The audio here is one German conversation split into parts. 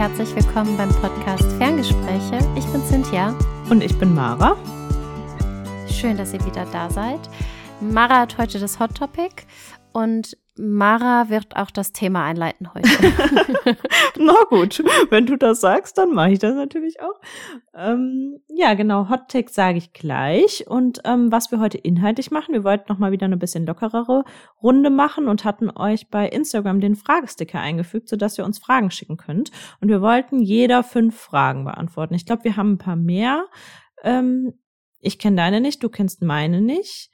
herzlich willkommen beim Podcast Ferngespräche. Ich bin Cynthia. Und ich bin Mara. Schön, dass ihr wieder da seid. Mara hat heute das Hot Topic und Mara wird auch das Thema einleiten heute. Na gut, wenn du das sagst, dann mache ich das natürlich auch. Ähm, ja, genau, Hot Take sage ich gleich. Und ähm, was wir heute inhaltlich machen, wir wollten noch mal wieder eine bisschen lockerere Runde machen und hatten euch bei Instagram den Fragesticker eingefügt, sodass ihr uns Fragen schicken könnt. Und wir wollten jeder fünf Fragen beantworten. Ich glaube, wir haben ein paar mehr. Ähm, ich kenne deine nicht, du kennst meine nicht.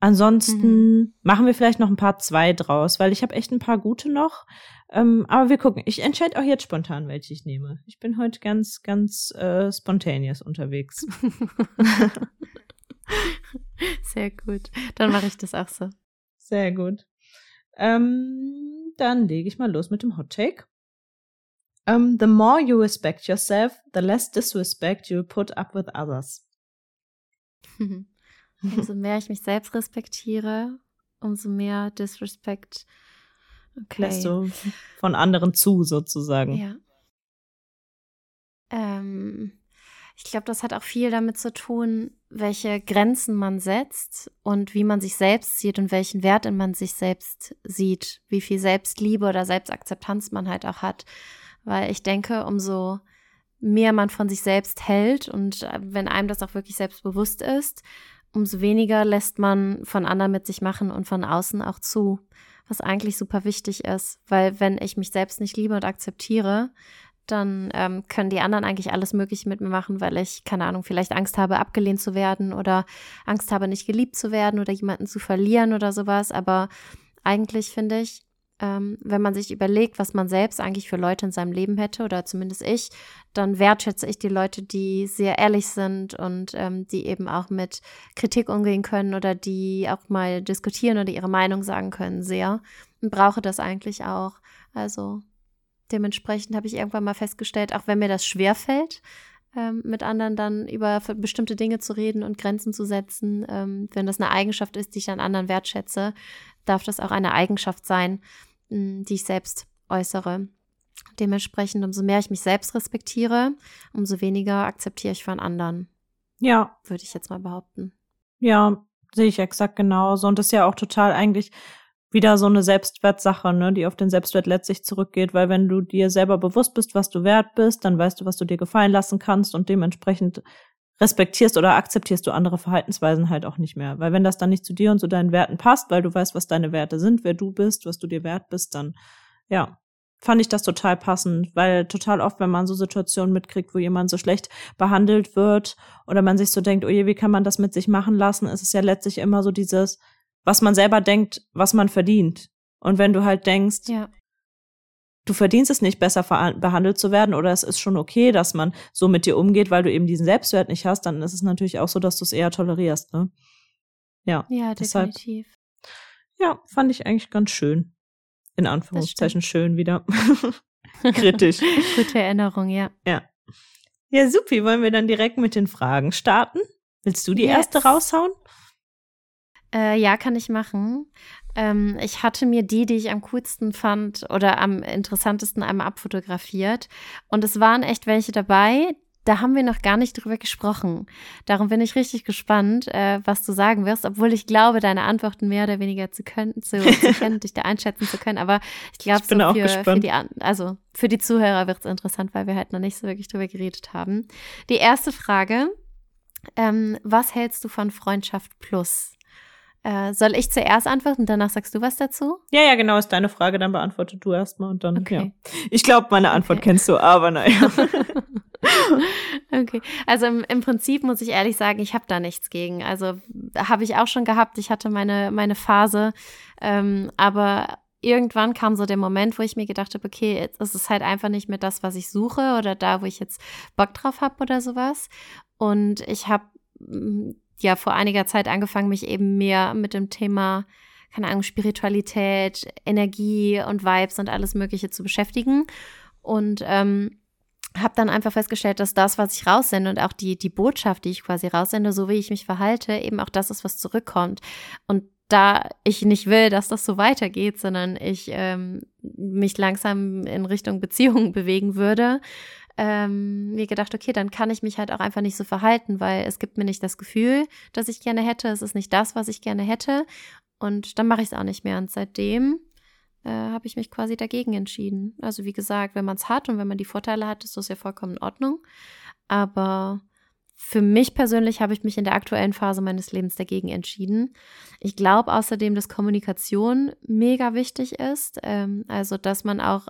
Ansonsten mhm. machen wir vielleicht noch ein paar zwei draus, weil ich habe echt ein paar gute noch. Ähm, aber wir gucken. Ich entscheide auch jetzt spontan, welche ich nehme. Ich bin heute ganz, ganz äh, spontaneous unterwegs. Sehr gut. Dann mache ich das auch so. Sehr gut. Ähm, dann lege ich mal los mit dem Hot Take. Um, the more you respect yourself, the less disrespect you put up with others. Umso mehr ich mich selbst respektiere, umso mehr Disrespect. Okay. Lässt du von anderen zu, sozusagen. Ja. Ähm, ich glaube, das hat auch viel damit zu tun, welche Grenzen man setzt und wie man sich selbst sieht und welchen Wert in man sich selbst sieht, wie viel Selbstliebe oder Selbstakzeptanz man halt auch hat. Weil ich denke, umso mehr man von sich selbst hält und äh, wenn einem das auch wirklich selbstbewusst ist, umso weniger lässt man von anderen mit sich machen und von außen auch zu, was eigentlich super wichtig ist, weil wenn ich mich selbst nicht liebe und akzeptiere, dann ähm, können die anderen eigentlich alles Mögliche mit mir machen, weil ich, keine Ahnung, vielleicht Angst habe, abgelehnt zu werden oder Angst habe, nicht geliebt zu werden oder jemanden zu verlieren oder sowas. Aber eigentlich finde ich, ähm, wenn man sich überlegt, was man selbst eigentlich für Leute in seinem Leben hätte, oder zumindest ich, dann wertschätze ich die Leute, die sehr ehrlich sind und ähm, die eben auch mit Kritik umgehen können oder die auch mal diskutieren oder ihre Meinung sagen können, sehr. Und brauche das eigentlich auch. Also dementsprechend habe ich irgendwann mal festgestellt, auch wenn mir das schwer fällt, ähm, mit anderen dann über bestimmte Dinge zu reden und Grenzen zu setzen, ähm, wenn das eine Eigenschaft ist, die ich an anderen wertschätze, darf das auch eine Eigenschaft sein, die ich selbst äußere. Dementsprechend, umso mehr ich mich selbst respektiere, umso weniger akzeptiere ich von anderen. Ja. Würde ich jetzt mal behaupten. Ja, sehe ich exakt genauso. Und das ist ja auch total eigentlich wieder so eine Selbstwertsache, ne, die auf den Selbstwert letztlich zurückgeht, weil wenn du dir selber bewusst bist, was du wert bist, dann weißt du, was du dir gefallen lassen kannst und dementsprechend respektierst oder akzeptierst du andere Verhaltensweisen halt auch nicht mehr. Weil wenn das dann nicht zu dir und zu deinen Werten passt, weil du weißt, was deine Werte sind, wer du bist, was du dir wert bist, dann ja, fand ich das total passend, weil total oft, wenn man so Situationen mitkriegt, wo jemand so schlecht behandelt wird oder man sich so denkt, oh je, wie kann man das mit sich machen lassen, ist es ja letztlich immer so dieses, was man selber denkt, was man verdient. Und wenn du halt denkst, ja du verdienst es nicht, besser behandelt zu werden oder es ist schon okay, dass man so mit dir umgeht, weil du eben diesen Selbstwert nicht hast, dann ist es natürlich auch so, dass du es eher tolerierst, ne? Ja. Ja, definitiv. Deshalb, ja, fand ich eigentlich ganz schön. In Anführungszeichen schön wieder. Kritisch. Gute Erinnerung, ja. Ja. Ja, supi. Wollen wir dann direkt mit den Fragen starten? Willst du die yes. erste raushauen? Äh, ja, kann ich machen. Ähm, ich hatte mir die, die ich am coolsten fand oder am interessantesten einmal abfotografiert. Und es waren echt welche dabei, da haben wir noch gar nicht drüber gesprochen. Darum bin ich richtig gespannt, äh, was du sagen wirst, obwohl ich glaube, deine Antworten mehr oder weniger zu können, zu, zu kennen, dich da einschätzen zu können. Aber ich glaube, so für, für, die, also für die Zuhörer wird es interessant, weil wir halt noch nicht so wirklich drüber geredet haben. Die erste Frage: ähm, Was hältst du von Freundschaft Plus? Äh, soll ich zuerst antworten und danach sagst du was dazu? Ja, ja, genau, ist deine Frage, dann beantworte du erstmal und dann, okay. ja. Ich glaube, meine Antwort okay. kennst du, aber naja. okay, also im, im, Prinzip muss ich ehrlich sagen, ich habe da nichts gegen. Also habe ich auch schon gehabt, ich hatte meine, meine Phase, ähm, aber irgendwann kam so der Moment, wo ich mir gedacht habe, okay, jetzt ist es halt einfach nicht mehr das, was ich suche oder da, wo ich jetzt Bock drauf habe oder sowas. Und ich habe ja vor einiger Zeit angefangen, mich eben mehr mit dem Thema, keine Ahnung, Spiritualität, Energie und Vibes und alles Mögliche zu beschäftigen. Und ähm, habe dann einfach festgestellt, dass das, was ich raussende und auch die, die Botschaft, die ich quasi raussende, so wie ich mich verhalte, eben auch das ist, was zurückkommt. Und da ich nicht will, dass das so weitergeht, sondern ich ähm, mich langsam in Richtung Beziehungen bewegen würde, ähm, mir gedacht, okay, dann kann ich mich halt auch einfach nicht so verhalten, weil es gibt mir nicht das Gefühl, das ich gerne hätte. Es ist nicht das, was ich gerne hätte. Und dann mache ich es auch nicht mehr. Und seitdem äh, habe ich mich quasi dagegen entschieden. Also wie gesagt, wenn man es hat und wenn man die Vorteile hat, ist das ja vollkommen in Ordnung. Aber für mich persönlich habe ich mich in der aktuellen Phase meines Lebens dagegen entschieden. Ich glaube außerdem, dass Kommunikation mega wichtig ist, ähm, also dass man auch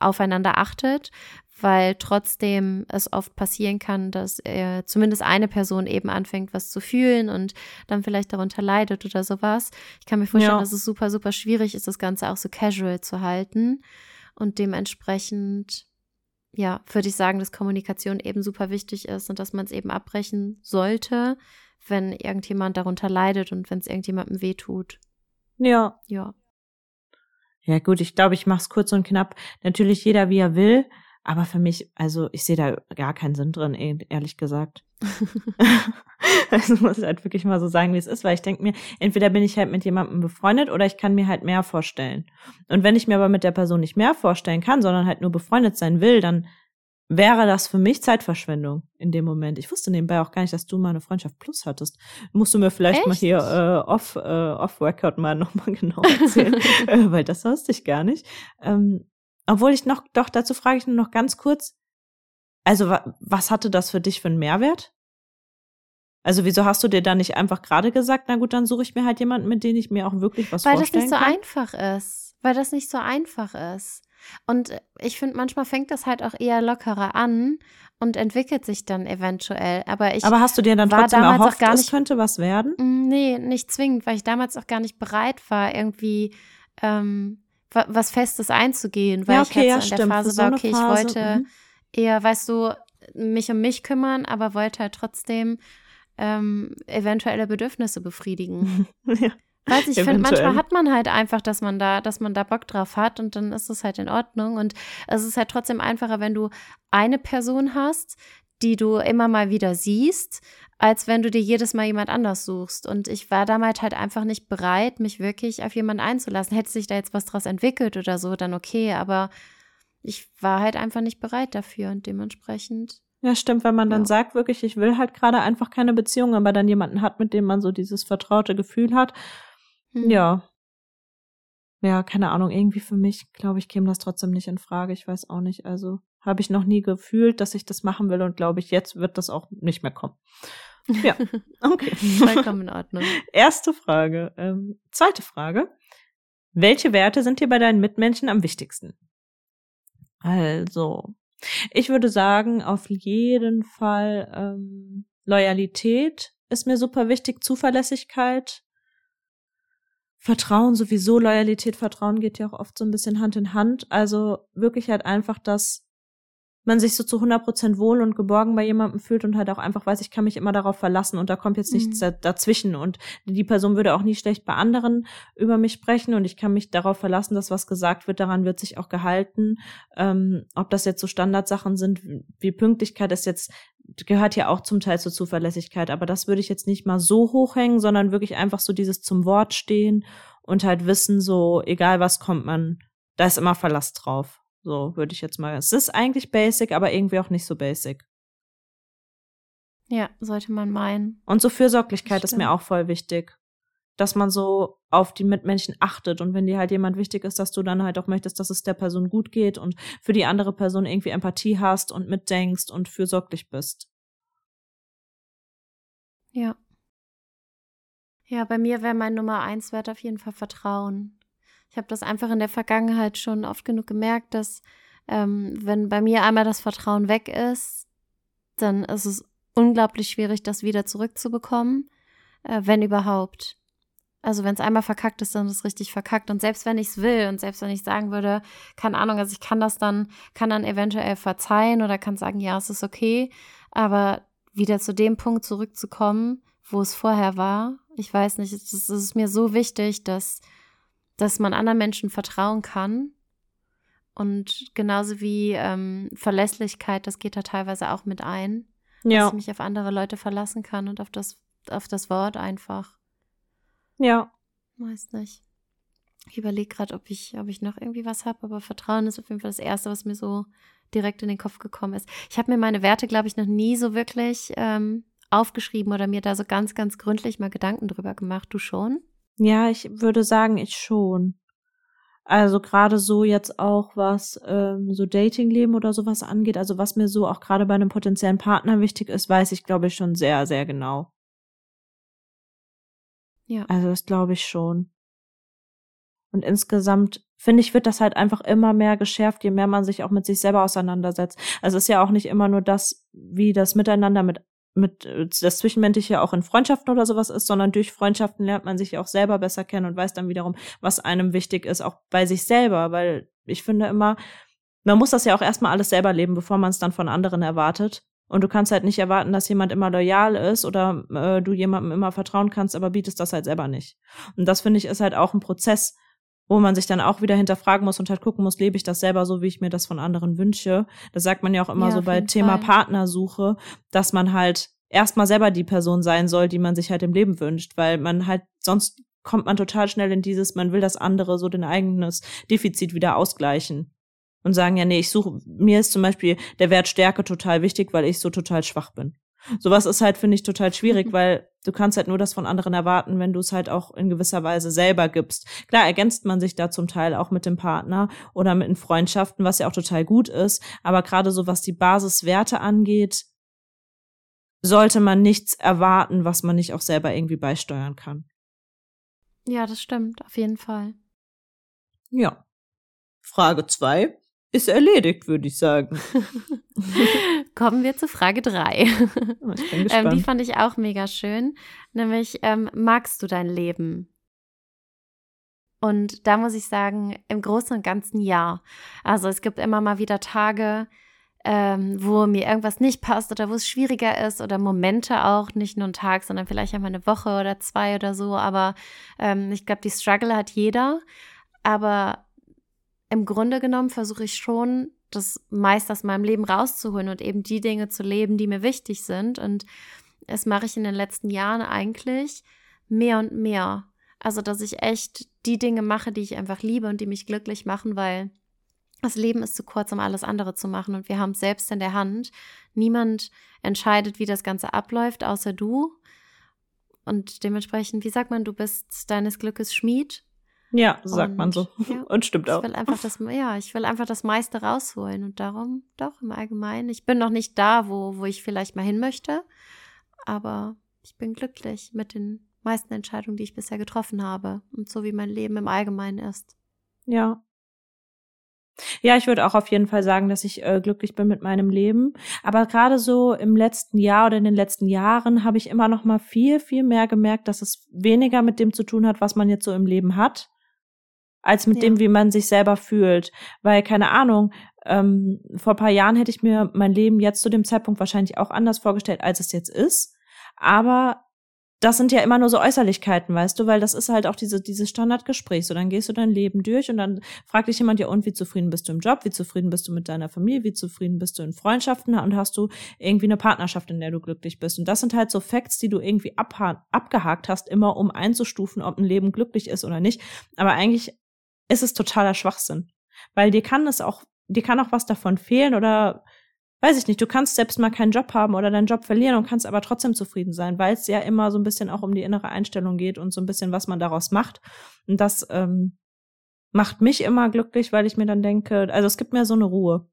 aufeinander achtet, weil trotzdem es oft passieren kann, dass äh, zumindest eine Person eben anfängt, was zu fühlen und dann vielleicht darunter leidet oder sowas. Ich kann mir vorstellen, ja. dass es super, super schwierig ist, das Ganze auch so casual zu halten und dementsprechend ja, würde ich sagen, dass Kommunikation eben super wichtig ist und dass man es eben abbrechen sollte, wenn irgendjemand darunter leidet und wenn es irgendjemandem wehtut. Ja. Ja. Ja, gut, ich glaube, ich mache es kurz und knapp. Natürlich jeder, wie er will. Aber für mich, also ich sehe da gar keinen Sinn drin, eh, ehrlich gesagt. also muss ich halt wirklich mal so sagen, wie es ist, weil ich denke mir, entweder bin ich halt mit jemandem befreundet oder ich kann mir halt mehr vorstellen. Und wenn ich mir aber mit der Person nicht mehr vorstellen kann, sondern halt nur befreundet sein will, dann wäre das für mich Zeitverschwendung in dem Moment. Ich wusste nebenbei auch gar nicht, dass du mal eine Freundschaft Plus hattest. Musst du mir vielleicht Echt? mal hier äh, off äh, off Record mal nochmal genau erzählen, äh, weil das wusste ich gar nicht. Ähm, obwohl ich noch, doch, dazu frage ich nur noch ganz kurz. Also, wa was hatte das für dich für einen Mehrwert? Also, wieso hast du dir da nicht einfach gerade gesagt, na gut, dann suche ich mir halt jemanden, mit dem ich mir auch wirklich was Weil vorstellen kann? Weil das nicht so einfach ist. Weil das nicht so einfach ist. Und ich finde, manchmal fängt das halt auch eher lockerer an und entwickelt sich dann eventuell. Aber ich Aber hast du dir dann trotzdem erhofft, gar nicht, es könnte was werden? Mm, nee, nicht zwingend, weil ich damals auch gar nicht bereit war, irgendwie ähm, was Festes einzugehen, weil ja, okay, ich ja, halt so in der Phase so war, okay, Phase, ich wollte mhm. eher, weißt du, mich um mich kümmern, aber wollte halt trotzdem ähm, eventuelle Bedürfnisse befriedigen. ja. Weiß ich finde, manchmal hat man halt einfach, dass man da, dass man da Bock drauf hat und dann ist es halt in Ordnung. Und es ist halt trotzdem einfacher, wenn du eine Person hast, die du immer mal wieder siehst, als wenn du dir jedes Mal jemand anders suchst. Und ich war damals halt einfach nicht bereit, mich wirklich auf jemanden einzulassen. Hätte sich da jetzt was draus entwickelt oder so, dann okay, aber ich war halt einfach nicht bereit dafür und dementsprechend. Ja, stimmt, wenn man dann ja. sagt, wirklich, ich will halt gerade einfach keine Beziehung, aber dann jemanden hat, mit dem man so dieses vertraute Gefühl hat. Hm. Ja. Ja, keine Ahnung, irgendwie für mich, glaube ich, käme das trotzdem nicht in Frage. Ich weiß auch nicht. Also habe ich noch nie gefühlt, dass ich das machen will und glaube ich, jetzt wird das auch nicht mehr kommen. Ja, okay. Vollkommen in Ordnung. Erste Frage. Ähm, zweite Frage. Welche Werte sind dir bei deinen Mitmenschen am wichtigsten? Also, ich würde sagen, auf jeden Fall ähm, Loyalität ist mir super wichtig, Zuverlässigkeit, Vertrauen sowieso, Loyalität, Vertrauen geht ja auch oft so ein bisschen Hand in Hand. Also wirklich halt einfach das man sich so zu 100 Prozent wohl und geborgen bei jemandem fühlt und halt auch einfach weiß, ich kann mich immer darauf verlassen und da kommt jetzt nichts mhm. dazwischen und die Person würde auch nie schlecht bei anderen über mich sprechen und ich kann mich darauf verlassen, dass was gesagt wird, daran wird sich auch gehalten. Ähm, ob das jetzt so Standardsachen sind, wie Pünktlichkeit ist jetzt gehört ja auch zum Teil zur Zuverlässigkeit, aber das würde ich jetzt nicht mal so hochhängen, sondern wirklich einfach so dieses zum Wort stehen und halt wissen, so egal was kommt man, da ist immer Verlass drauf. So würde ich jetzt mal. Es ist eigentlich basic, aber irgendwie auch nicht so basic. Ja, sollte man meinen. Und so Fürsorglichkeit ist mir auch voll wichtig. Dass man so auf die Mitmenschen achtet und wenn dir halt jemand wichtig ist, dass du dann halt auch möchtest, dass es der Person gut geht und für die andere Person irgendwie Empathie hast und mitdenkst und fürsorglich bist. Ja. Ja, bei mir wäre mein Nummer eins Wert auf jeden Fall Vertrauen. Ich habe das einfach in der Vergangenheit schon oft genug gemerkt, dass ähm, wenn bei mir einmal das Vertrauen weg ist, dann ist es unglaublich schwierig, das wieder zurückzubekommen, äh, wenn überhaupt. Also wenn es einmal verkackt ist, dann ist es richtig verkackt. Und selbst wenn ich es will und selbst wenn ich sagen würde, keine Ahnung, also ich kann das dann, kann dann eventuell verzeihen oder kann sagen, ja, es ist okay, aber wieder zu dem Punkt zurückzukommen, wo es vorher war, ich weiß nicht, es ist mir so wichtig, dass dass man anderen Menschen vertrauen kann. Und genauso wie ähm, Verlässlichkeit, das geht da teilweise auch mit ein. Ja. Dass ich mich auf andere Leute verlassen kann und auf das, auf das Wort einfach. Ja. Weiß nicht. Ich überlege gerade, ob ich, ob ich noch irgendwie was habe, aber Vertrauen ist auf jeden Fall das Erste, was mir so direkt in den Kopf gekommen ist. Ich habe mir meine Werte, glaube ich, noch nie so wirklich ähm, aufgeschrieben oder mir da so ganz, ganz gründlich mal Gedanken drüber gemacht. Du schon? Ja, ich würde sagen, ich schon. Also gerade so jetzt auch was ähm, so Datingleben oder sowas angeht, also was mir so auch gerade bei einem potenziellen Partner wichtig ist, weiß ich glaube ich schon sehr sehr genau. Ja. Also das glaube ich schon. Und insgesamt finde ich wird das halt einfach immer mehr geschärft, je mehr man sich auch mit sich selber auseinandersetzt. Also es ist ja auch nicht immer nur das, wie das Miteinander mit mit äh, das Zwischenmenschliche auch in Freundschaften oder sowas ist, sondern durch Freundschaften lernt man sich auch selber besser kennen und weiß dann wiederum, was einem wichtig ist, auch bei sich selber, weil ich finde immer, man muss das ja auch erstmal alles selber leben, bevor man es dann von anderen erwartet. Und du kannst halt nicht erwarten, dass jemand immer loyal ist oder äh, du jemandem immer vertrauen kannst, aber bietest das halt selber nicht. Und das finde ich ist halt auch ein Prozess, wo man sich dann auch wieder hinterfragen muss und halt gucken muss, lebe ich das selber so, wie ich mir das von anderen wünsche. Das sagt man ja auch immer ja, so bei Thema Fall. Partnersuche, dass man halt erstmal selber die Person sein soll, die man sich halt im Leben wünscht, weil man halt sonst kommt man total schnell in dieses, man will das andere so den eigenes Defizit wieder ausgleichen und sagen, ja, nee, ich suche, mir ist zum Beispiel der Wert Stärke total wichtig, weil ich so total schwach bin. Sowas ist halt, finde ich, total schwierig, weil du kannst halt nur das von anderen erwarten, wenn du es halt auch in gewisser Weise selber gibst. Klar ergänzt man sich da zum Teil auch mit dem Partner oder mit den Freundschaften, was ja auch total gut ist. Aber gerade so, was die Basiswerte angeht, sollte man nichts erwarten, was man nicht auch selber irgendwie beisteuern kann. Ja, das stimmt, auf jeden Fall. Ja. Frage zwei ist erledigt, würde ich sagen. Kommen wir zu Frage drei. Ich bin gespannt. Ähm, die fand ich auch mega schön. Nämlich, ähm, magst du dein Leben? Und da muss ich sagen, im Großen und Ganzen ja. Also es gibt immer mal wieder Tage, ähm, wo mir irgendwas nicht passt oder wo es schwieriger ist oder Momente auch, nicht nur ein Tag, sondern vielleicht einmal eine Woche oder zwei oder so. Aber ähm, ich glaube, die Struggle hat jeder. Aber im Grunde genommen versuche ich schon, das meist aus meinem Leben rauszuholen und eben die Dinge zu leben, die mir wichtig sind. Und das mache ich in den letzten Jahren eigentlich mehr und mehr. Also, dass ich echt die Dinge mache, die ich einfach liebe und die mich glücklich machen, weil das Leben ist zu kurz, um alles andere zu machen und wir haben es selbst in der Hand. Niemand entscheidet, wie das Ganze abläuft, außer du. Und dementsprechend, wie sagt man, du bist deines Glückes Schmied ja, sagt und, man so. Ja, und stimmt auch. Ich will einfach das, ja, ich will einfach das meiste rausholen und darum doch im Allgemeinen. Ich bin noch nicht da, wo, wo ich vielleicht mal hin möchte, aber ich bin glücklich mit den meisten Entscheidungen, die ich bisher getroffen habe und so wie mein Leben im Allgemeinen ist. Ja. Ja, ich würde auch auf jeden Fall sagen, dass ich äh, glücklich bin mit meinem Leben. Aber gerade so im letzten Jahr oder in den letzten Jahren habe ich immer noch mal viel, viel mehr gemerkt, dass es weniger mit dem zu tun hat, was man jetzt so im Leben hat, als mit ja. dem, wie man sich selber fühlt. Weil, keine Ahnung, ähm, vor paar Jahren hätte ich mir mein Leben jetzt zu dem Zeitpunkt wahrscheinlich auch anders vorgestellt, als es jetzt ist. Aber das sind ja immer nur so Äußerlichkeiten, weißt du, weil das ist halt auch diese, dieses Standardgespräch. So, dann gehst du dein Leben durch und dann fragt dich jemand, ja, und wie zufrieden bist du im Job? Wie zufrieden bist du mit deiner Familie? Wie zufrieden bist du in Freundschaften? Und hast du irgendwie eine Partnerschaft, in der du glücklich bist? Und das sind halt so Facts, die du irgendwie abgehakt hast, immer um einzustufen, ob ein Leben glücklich ist oder nicht. Aber eigentlich ist es totaler Schwachsinn. Weil dir kann es auch, dir kann auch was davon fehlen oder weiß ich nicht, du kannst selbst mal keinen Job haben oder deinen Job verlieren und kannst aber trotzdem zufrieden sein, weil es ja immer so ein bisschen auch um die innere Einstellung geht und so ein bisschen, was man daraus macht. Und das ähm, macht mich immer glücklich, weil ich mir dann denke, also es gibt mir so eine Ruhe.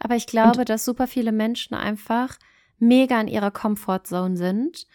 Aber ich glaube, und dass super viele Menschen einfach mega in ihrer Comfortzone sind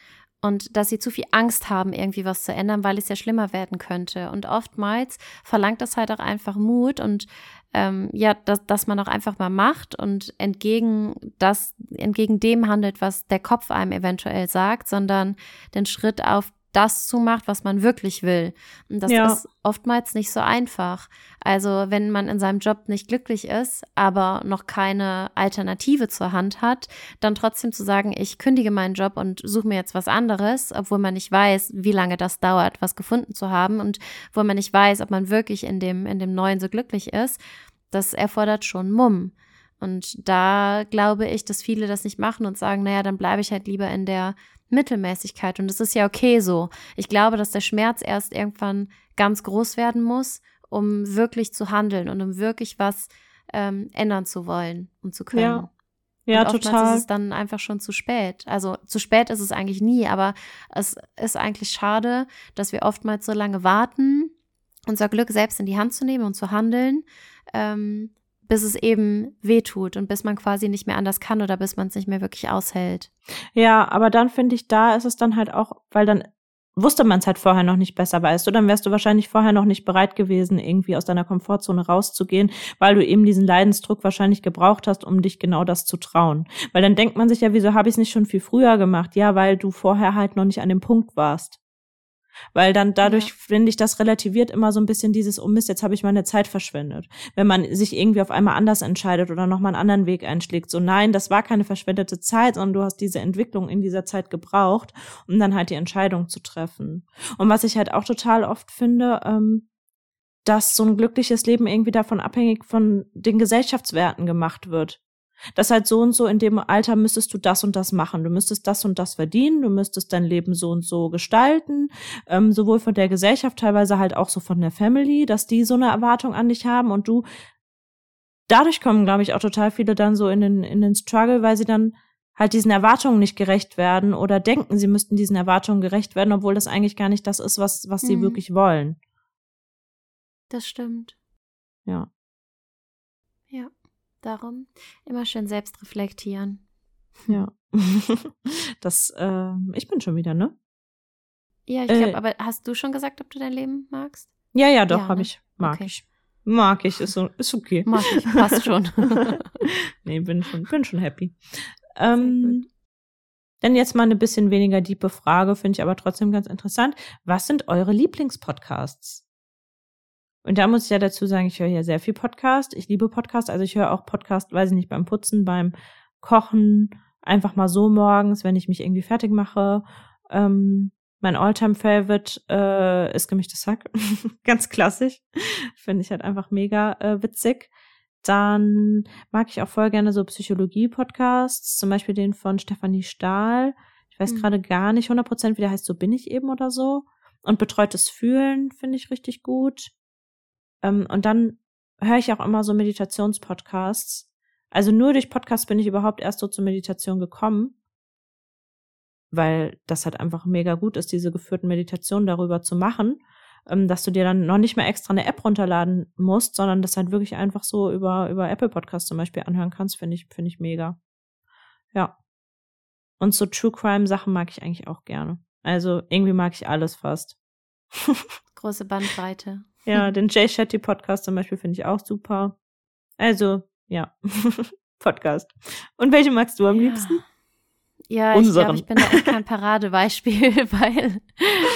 und dass sie zu viel Angst haben, irgendwie was zu ändern, weil es ja schlimmer werden könnte. Und oftmals verlangt das halt auch einfach Mut und ähm, ja, dass, dass man auch einfach mal macht und entgegen das, entgegen dem handelt, was der Kopf einem eventuell sagt, sondern den Schritt auf das zumacht, was man wirklich will. Und das ja. ist oftmals nicht so einfach. Also wenn man in seinem Job nicht glücklich ist, aber noch keine Alternative zur Hand hat, dann trotzdem zu sagen, ich kündige meinen Job und suche mir jetzt was anderes, obwohl man nicht weiß, wie lange das dauert, was gefunden zu haben und wo man nicht weiß, ob man wirklich in dem, in dem Neuen so glücklich ist, das erfordert schon Mumm. Und da glaube ich, dass viele das nicht machen und sagen, naja, dann bleibe ich halt lieber in der Mittelmäßigkeit. Und das ist ja okay so. Ich glaube, dass der Schmerz erst irgendwann ganz groß werden muss, um wirklich zu handeln und um wirklich was ähm, ändern zu wollen und zu können. Ja. Ja, und total. ist es dann einfach schon zu spät. Also zu spät ist es eigentlich nie, aber es ist eigentlich schade, dass wir oftmals so lange warten, unser Glück selbst in die Hand zu nehmen und zu handeln, ähm, bis es eben wehtut und bis man quasi nicht mehr anders kann oder bis man es nicht mehr wirklich aushält. Ja, aber dann finde ich, da ist es dann halt auch, weil dann wusste man es halt vorher noch nicht besser, weißt du, dann wärst du wahrscheinlich vorher noch nicht bereit gewesen, irgendwie aus deiner Komfortzone rauszugehen, weil du eben diesen Leidensdruck wahrscheinlich gebraucht hast, um dich genau das zu trauen. Weil dann denkt man sich ja, wieso habe ich es nicht schon viel früher gemacht? Ja, weil du vorher halt noch nicht an dem Punkt warst. Weil dann dadurch, ja. finde ich, das relativiert immer so ein bisschen dieses, oh Mist, jetzt habe ich meine Zeit verschwendet. Wenn man sich irgendwie auf einmal anders entscheidet oder nochmal einen anderen Weg einschlägt. So, nein, das war keine verschwendete Zeit, sondern du hast diese Entwicklung in dieser Zeit gebraucht, um dann halt die Entscheidung zu treffen. Und was ich halt auch total oft finde, ähm, dass so ein glückliches Leben irgendwie davon abhängig von den Gesellschaftswerten gemacht wird dass halt so und so in dem Alter müsstest du das und das machen. Du müsstest das und das verdienen, du müsstest dein Leben so und so gestalten, ähm, sowohl von der Gesellschaft, teilweise halt auch so von der Family, dass die so eine Erwartung an dich haben und du dadurch kommen, glaube ich, auch total viele dann so in den, in den Struggle, weil sie dann halt diesen Erwartungen nicht gerecht werden oder denken, sie müssten diesen Erwartungen gerecht werden, obwohl das eigentlich gar nicht das ist, was, was sie mhm. wirklich wollen. Das stimmt. Ja. Darum immer schön selbst reflektieren. Ja. das, äh, ich bin schon wieder, ne? Ja, ich glaube, äh, aber hast du schon gesagt, ob du dein Leben magst? Ja, ja, doch, ja, habe ne? ich. Mag okay. ich. Mag ich, ist, so, ist okay. Mag ich, passt schon. nee, bin schon, bin schon happy. Ähm, dann jetzt mal eine bisschen weniger diepe Frage, finde ich aber trotzdem ganz interessant. Was sind eure Lieblingspodcasts? Und da muss ich ja dazu sagen, ich höre ja sehr viel Podcast. Ich liebe Podcast. Also ich höre auch Podcast, weiß ich nicht, beim Putzen, beim Kochen, einfach mal so morgens, wenn ich mich irgendwie fertig mache. Ähm, mein Alltime favorite äh, ist gemischtes Hack. Ganz klassisch. Finde ich halt einfach mega äh, witzig. Dann mag ich auch voll gerne so Psychologie-Podcasts, zum Beispiel den von Stefanie Stahl. Ich weiß mhm. gerade gar nicht 100% wie der heißt, so bin ich eben oder so. Und betreutes Fühlen finde ich richtig gut. Ähm, und dann höre ich auch immer so Meditationspodcasts. Also nur durch Podcasts bin ich überhaupt erst so zur Meditation gekommen, weil das halt einfach mega gut ist, diese geführten Meditationen darüber zu machen, ähm, dass du dir dann noch nicht mehr extra eine App runterladen musst, sondern das halt wirklich einfach so über, über Apple Podcasts zum Beispiel anhören kannst, finde ich, finde ich mega. Ja. Und so True Crime Sachen mag ich eigentlich auch gerne. Also irgendwie mag ich alles fast. Große Bandbreite. Ja, den Jay Shetty Podcast zum Beispiel finde ich auch super. Also, ja, Podcast. Und welche magst du am ja. liebsten? Ja, ich glaube, ich bin da echt kein Paradebeispiel, weil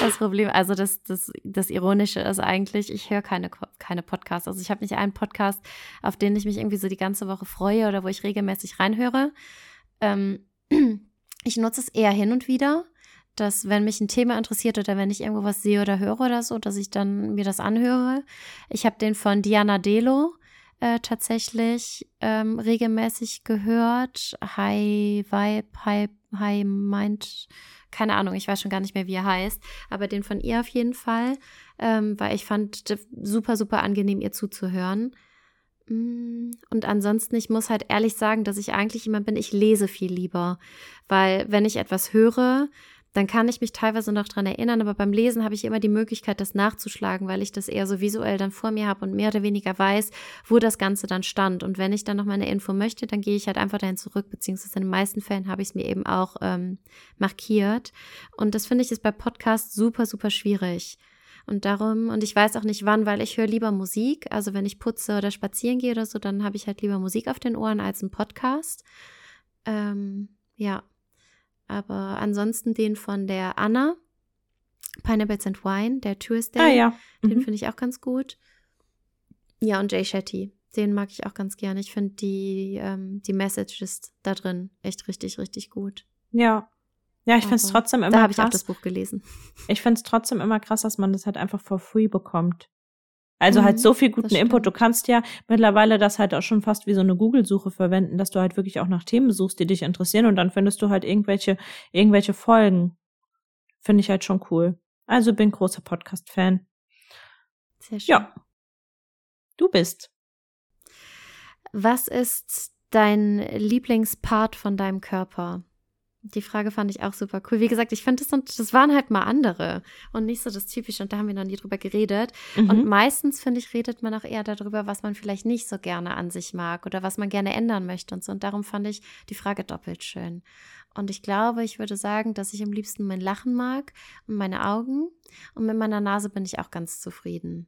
das Problem, also das, das, das Ironische ist eigentlich, ich höre keine, keine Podcasts. Also ich habe nicht einen Podcast, auf den ich mich irgendwie so die ganze Woche freue oder wo ich regelmäßig reinhöre. Ähm, ich nutze es eher hin und wieder dass wenn mich ein Thema interessiert oder wenn ich irgendwo was sehe oder höre oder so, dass ich dann mir das anhöre. Ich habe den von Diana Delo äh, tatsächlich ähm, regelmäßig gehört. High Vibe, High, High Mind, keine Ahnung, ich weiß schon gar nicht mehr, wie er heißt, aber den von ihr auf jeden Fall, ähm, weil ich fand super, super angenehm, ihr zuzuhören. Mm, und ansonsten, ich muss halt ehrlich sagen, dass ich eigentlich jemand bin, ich lese viel lieber, weil wenn ich etwas höre, dann kann ich mich teilweise noch dran erinnern, aber beim Lesen habe ich immer die Möglichkeit, das nachzuschlagen, weil ich das eher so visuell dann vor mir habe und mehr oder weniger weiß, wo das Ganze dann stand. Und wenn ich dann noch mal eine Info möchte, dann gehe ich halt einfach dahin zurück, beziehungsweise in den meisten Fällen habe ich es mir eben auch ähm, markiert. Und das finde ich ist bei Podcasts super, super schwierig. Und darum, und ich weiß auch nicht wann, weil ich höre lieber Musik. Also wenn ich putze oder spazieren gehe oder so, dann habe ich halt lieber Musik auf den Ohren als einen Podcast. Ähm, ja, aber ansonsten den von der Anna, Pineapples and Wine, der Tuesday. Ah, ja. Mhm. Den finde ich auch ganz gut. Ja, und Jay Shetty, den mag ich auch ganz gerne. Ich finde die, ähm, die Messages da drin echt richtig, richtig gut. Ja. Ja, ich finde es trotzdem immer Da habe ich auch das Buch gelesen. Ich finde es trotzdem immer krass, dass man das halt einfach for free bekommt. Also halt Mhm, so viel guten Input. Du kannst ja mittlerweile das halt auch schon fast wie so eine Google-Suche verwenden, dass du halt wirklich auch nach Themen suchst, die dich interessieren und dann findest du halt irgendwelche, irgendwelche Folgen. Finde ich halt schon cool. Also bin großer Podcast-Fan. Sehr schön. Ja. Du bist. Was ist dein Lieblingspart von deinem Körper? Die Frage fand ich auch super cool. Wie gesagt, ich finde, das, das waren halt mal andere und nicht so das Typische. Und da haben wir noch nie drüber geredet. Und Mhm. meistens, finde ich, redet man auch eher darüber, was man vielleicht nicht so gerne an sich mag oder was man gerne ändern möchte und so. Und darum fand ich die Frage doppelt schön. Und ich glaube, ich würde sagen, dass ich am liebsten mein Lachen mag und meine Augen. Und mit meiner Nase bin ich auch ganz zufrieden.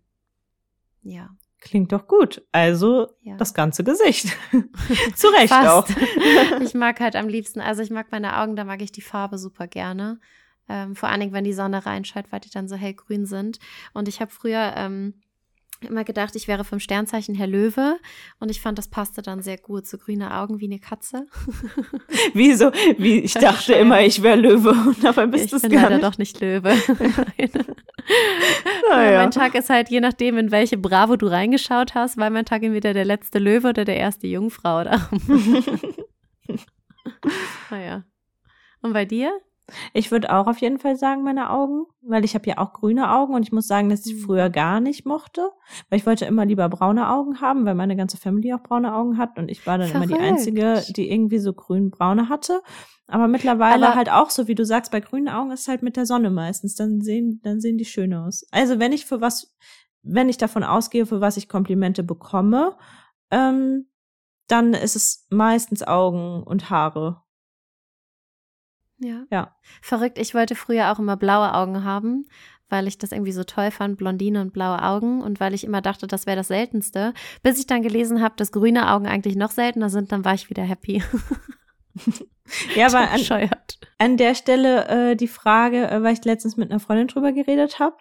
Ja. Klingt doch gut. Also ja. das ganze Gesicht. Zu Recht Fast. auch. ich mag halt am liebsten, also ich mag meine Augen, da mag ich die Farbe super gerne. Ähm, vor allen Dingen, wenn die Sonne reinscheint, weil die dann so hellgrün sind. Und ich habe früher ähm, immer gedacht, ich wäre vom Sternzeichen Herr Löwe. Und ich fand, das passte dann sehr gut. So grüne Augen wie eine Katze. Wieso? Wie, ich dachte immer, ich wäre Löwe und dabei bist ich du es bin gar leider nicht. doch nicht Löwe. Naja. Mein Tag ist halt je nachdem, in welche Bravo du reingeschaut hast, weil mein Tag entweder der letzte Löwe oder der erste Jungfrau. Darum. naja. Und bei dir? Ich würde auch auf jeden Fall sagen, meine Augen, weil ich habe ja auch grüne Augen und ich muss sagen, dass ich Mhm. früher gar nicht mochte, weil ich wollte immer lieber braune Augen haben, weil meine ganze Family auch braune Augen hat und ich war dann immer die Verrückt. Einzige, die irgendwie so grün-braune hatte. Aber mittlerweile Aber- halt auch so, wie du sagst, bei grünen Augen ist halt mit der Sonne meistens, dann sehen, dann sehen die schön aus. Also wenn ich für was, wenn ich davon ausgehe, für was ich Komplimente bekomme, ähm, dann ist es meistens Augen und Haare. Ja. Ja. Verrückt, ich wollte früher auch immer blaue Augen haben, weil ich das irgendwie so toll fand, Blondine und blaue Augen und weil ich immer dachte, das wäre das Seltenste. Bis ich dann gelesen habe, dass grüne Augen eigentlich noch seltener sind, dann war ich wieder happy. Ja, aber an. An der Stelle äh, die Frage, äh, weil ich letztens mit einer Freundin drüber geredet habe.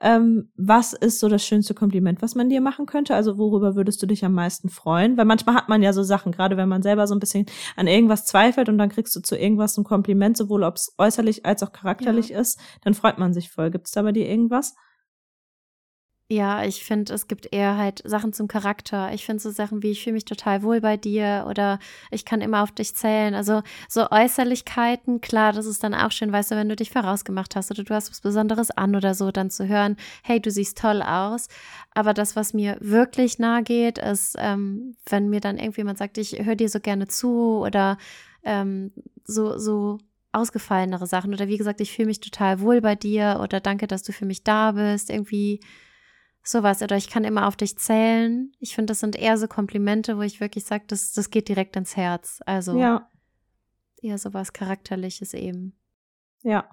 Ähm, was ist so das schönste Kompliment, was man dir machen könnte? Also worüber würdest du dich am meisten freuen? Weil manchmal hat man ja so Sachen, gerade wenn man selber so ein bisschen an irgendwas zweifelt und dann kriegst du zu irgendwas ein Kompliment, sowohl ob es äußerlich als auch charakterlich ist, dann freut man sich voll. Gibt es da bei dir irgendwas? Ja, ich finde, es gibt eher halt Sachen zum Charakter. Ich finde so Sachen wie, ich fühle mich total wohl bei dir oder ich kann immer auf dich zählen. Also so Äußerlichkeiten, klar, das ist dann auch schön, weißt du, wenn du dich vorausgemacht hast oder du hast was Besonderes an oder so, dann zu hören, hey, du siehst toll aus. Aber das, was mir wirklich nahe geht, ist, ähm, wenn mir dann irgendjemand sagt, ich höre dir so gerne zu oder ähm, so, so ausgefallenere Sachen oder wie gesagt, ich fühle mich total wohl bei dir oder danke, dass du für mich da bist, irgendwie sowas oder ich kann immer auf dich zählen. Ich finde, das sind eher so Komplimente, wo ich wirklich sage, das, das geht direkt ins Herz. Also Ja, eher sowas Charakterliches eben. ja.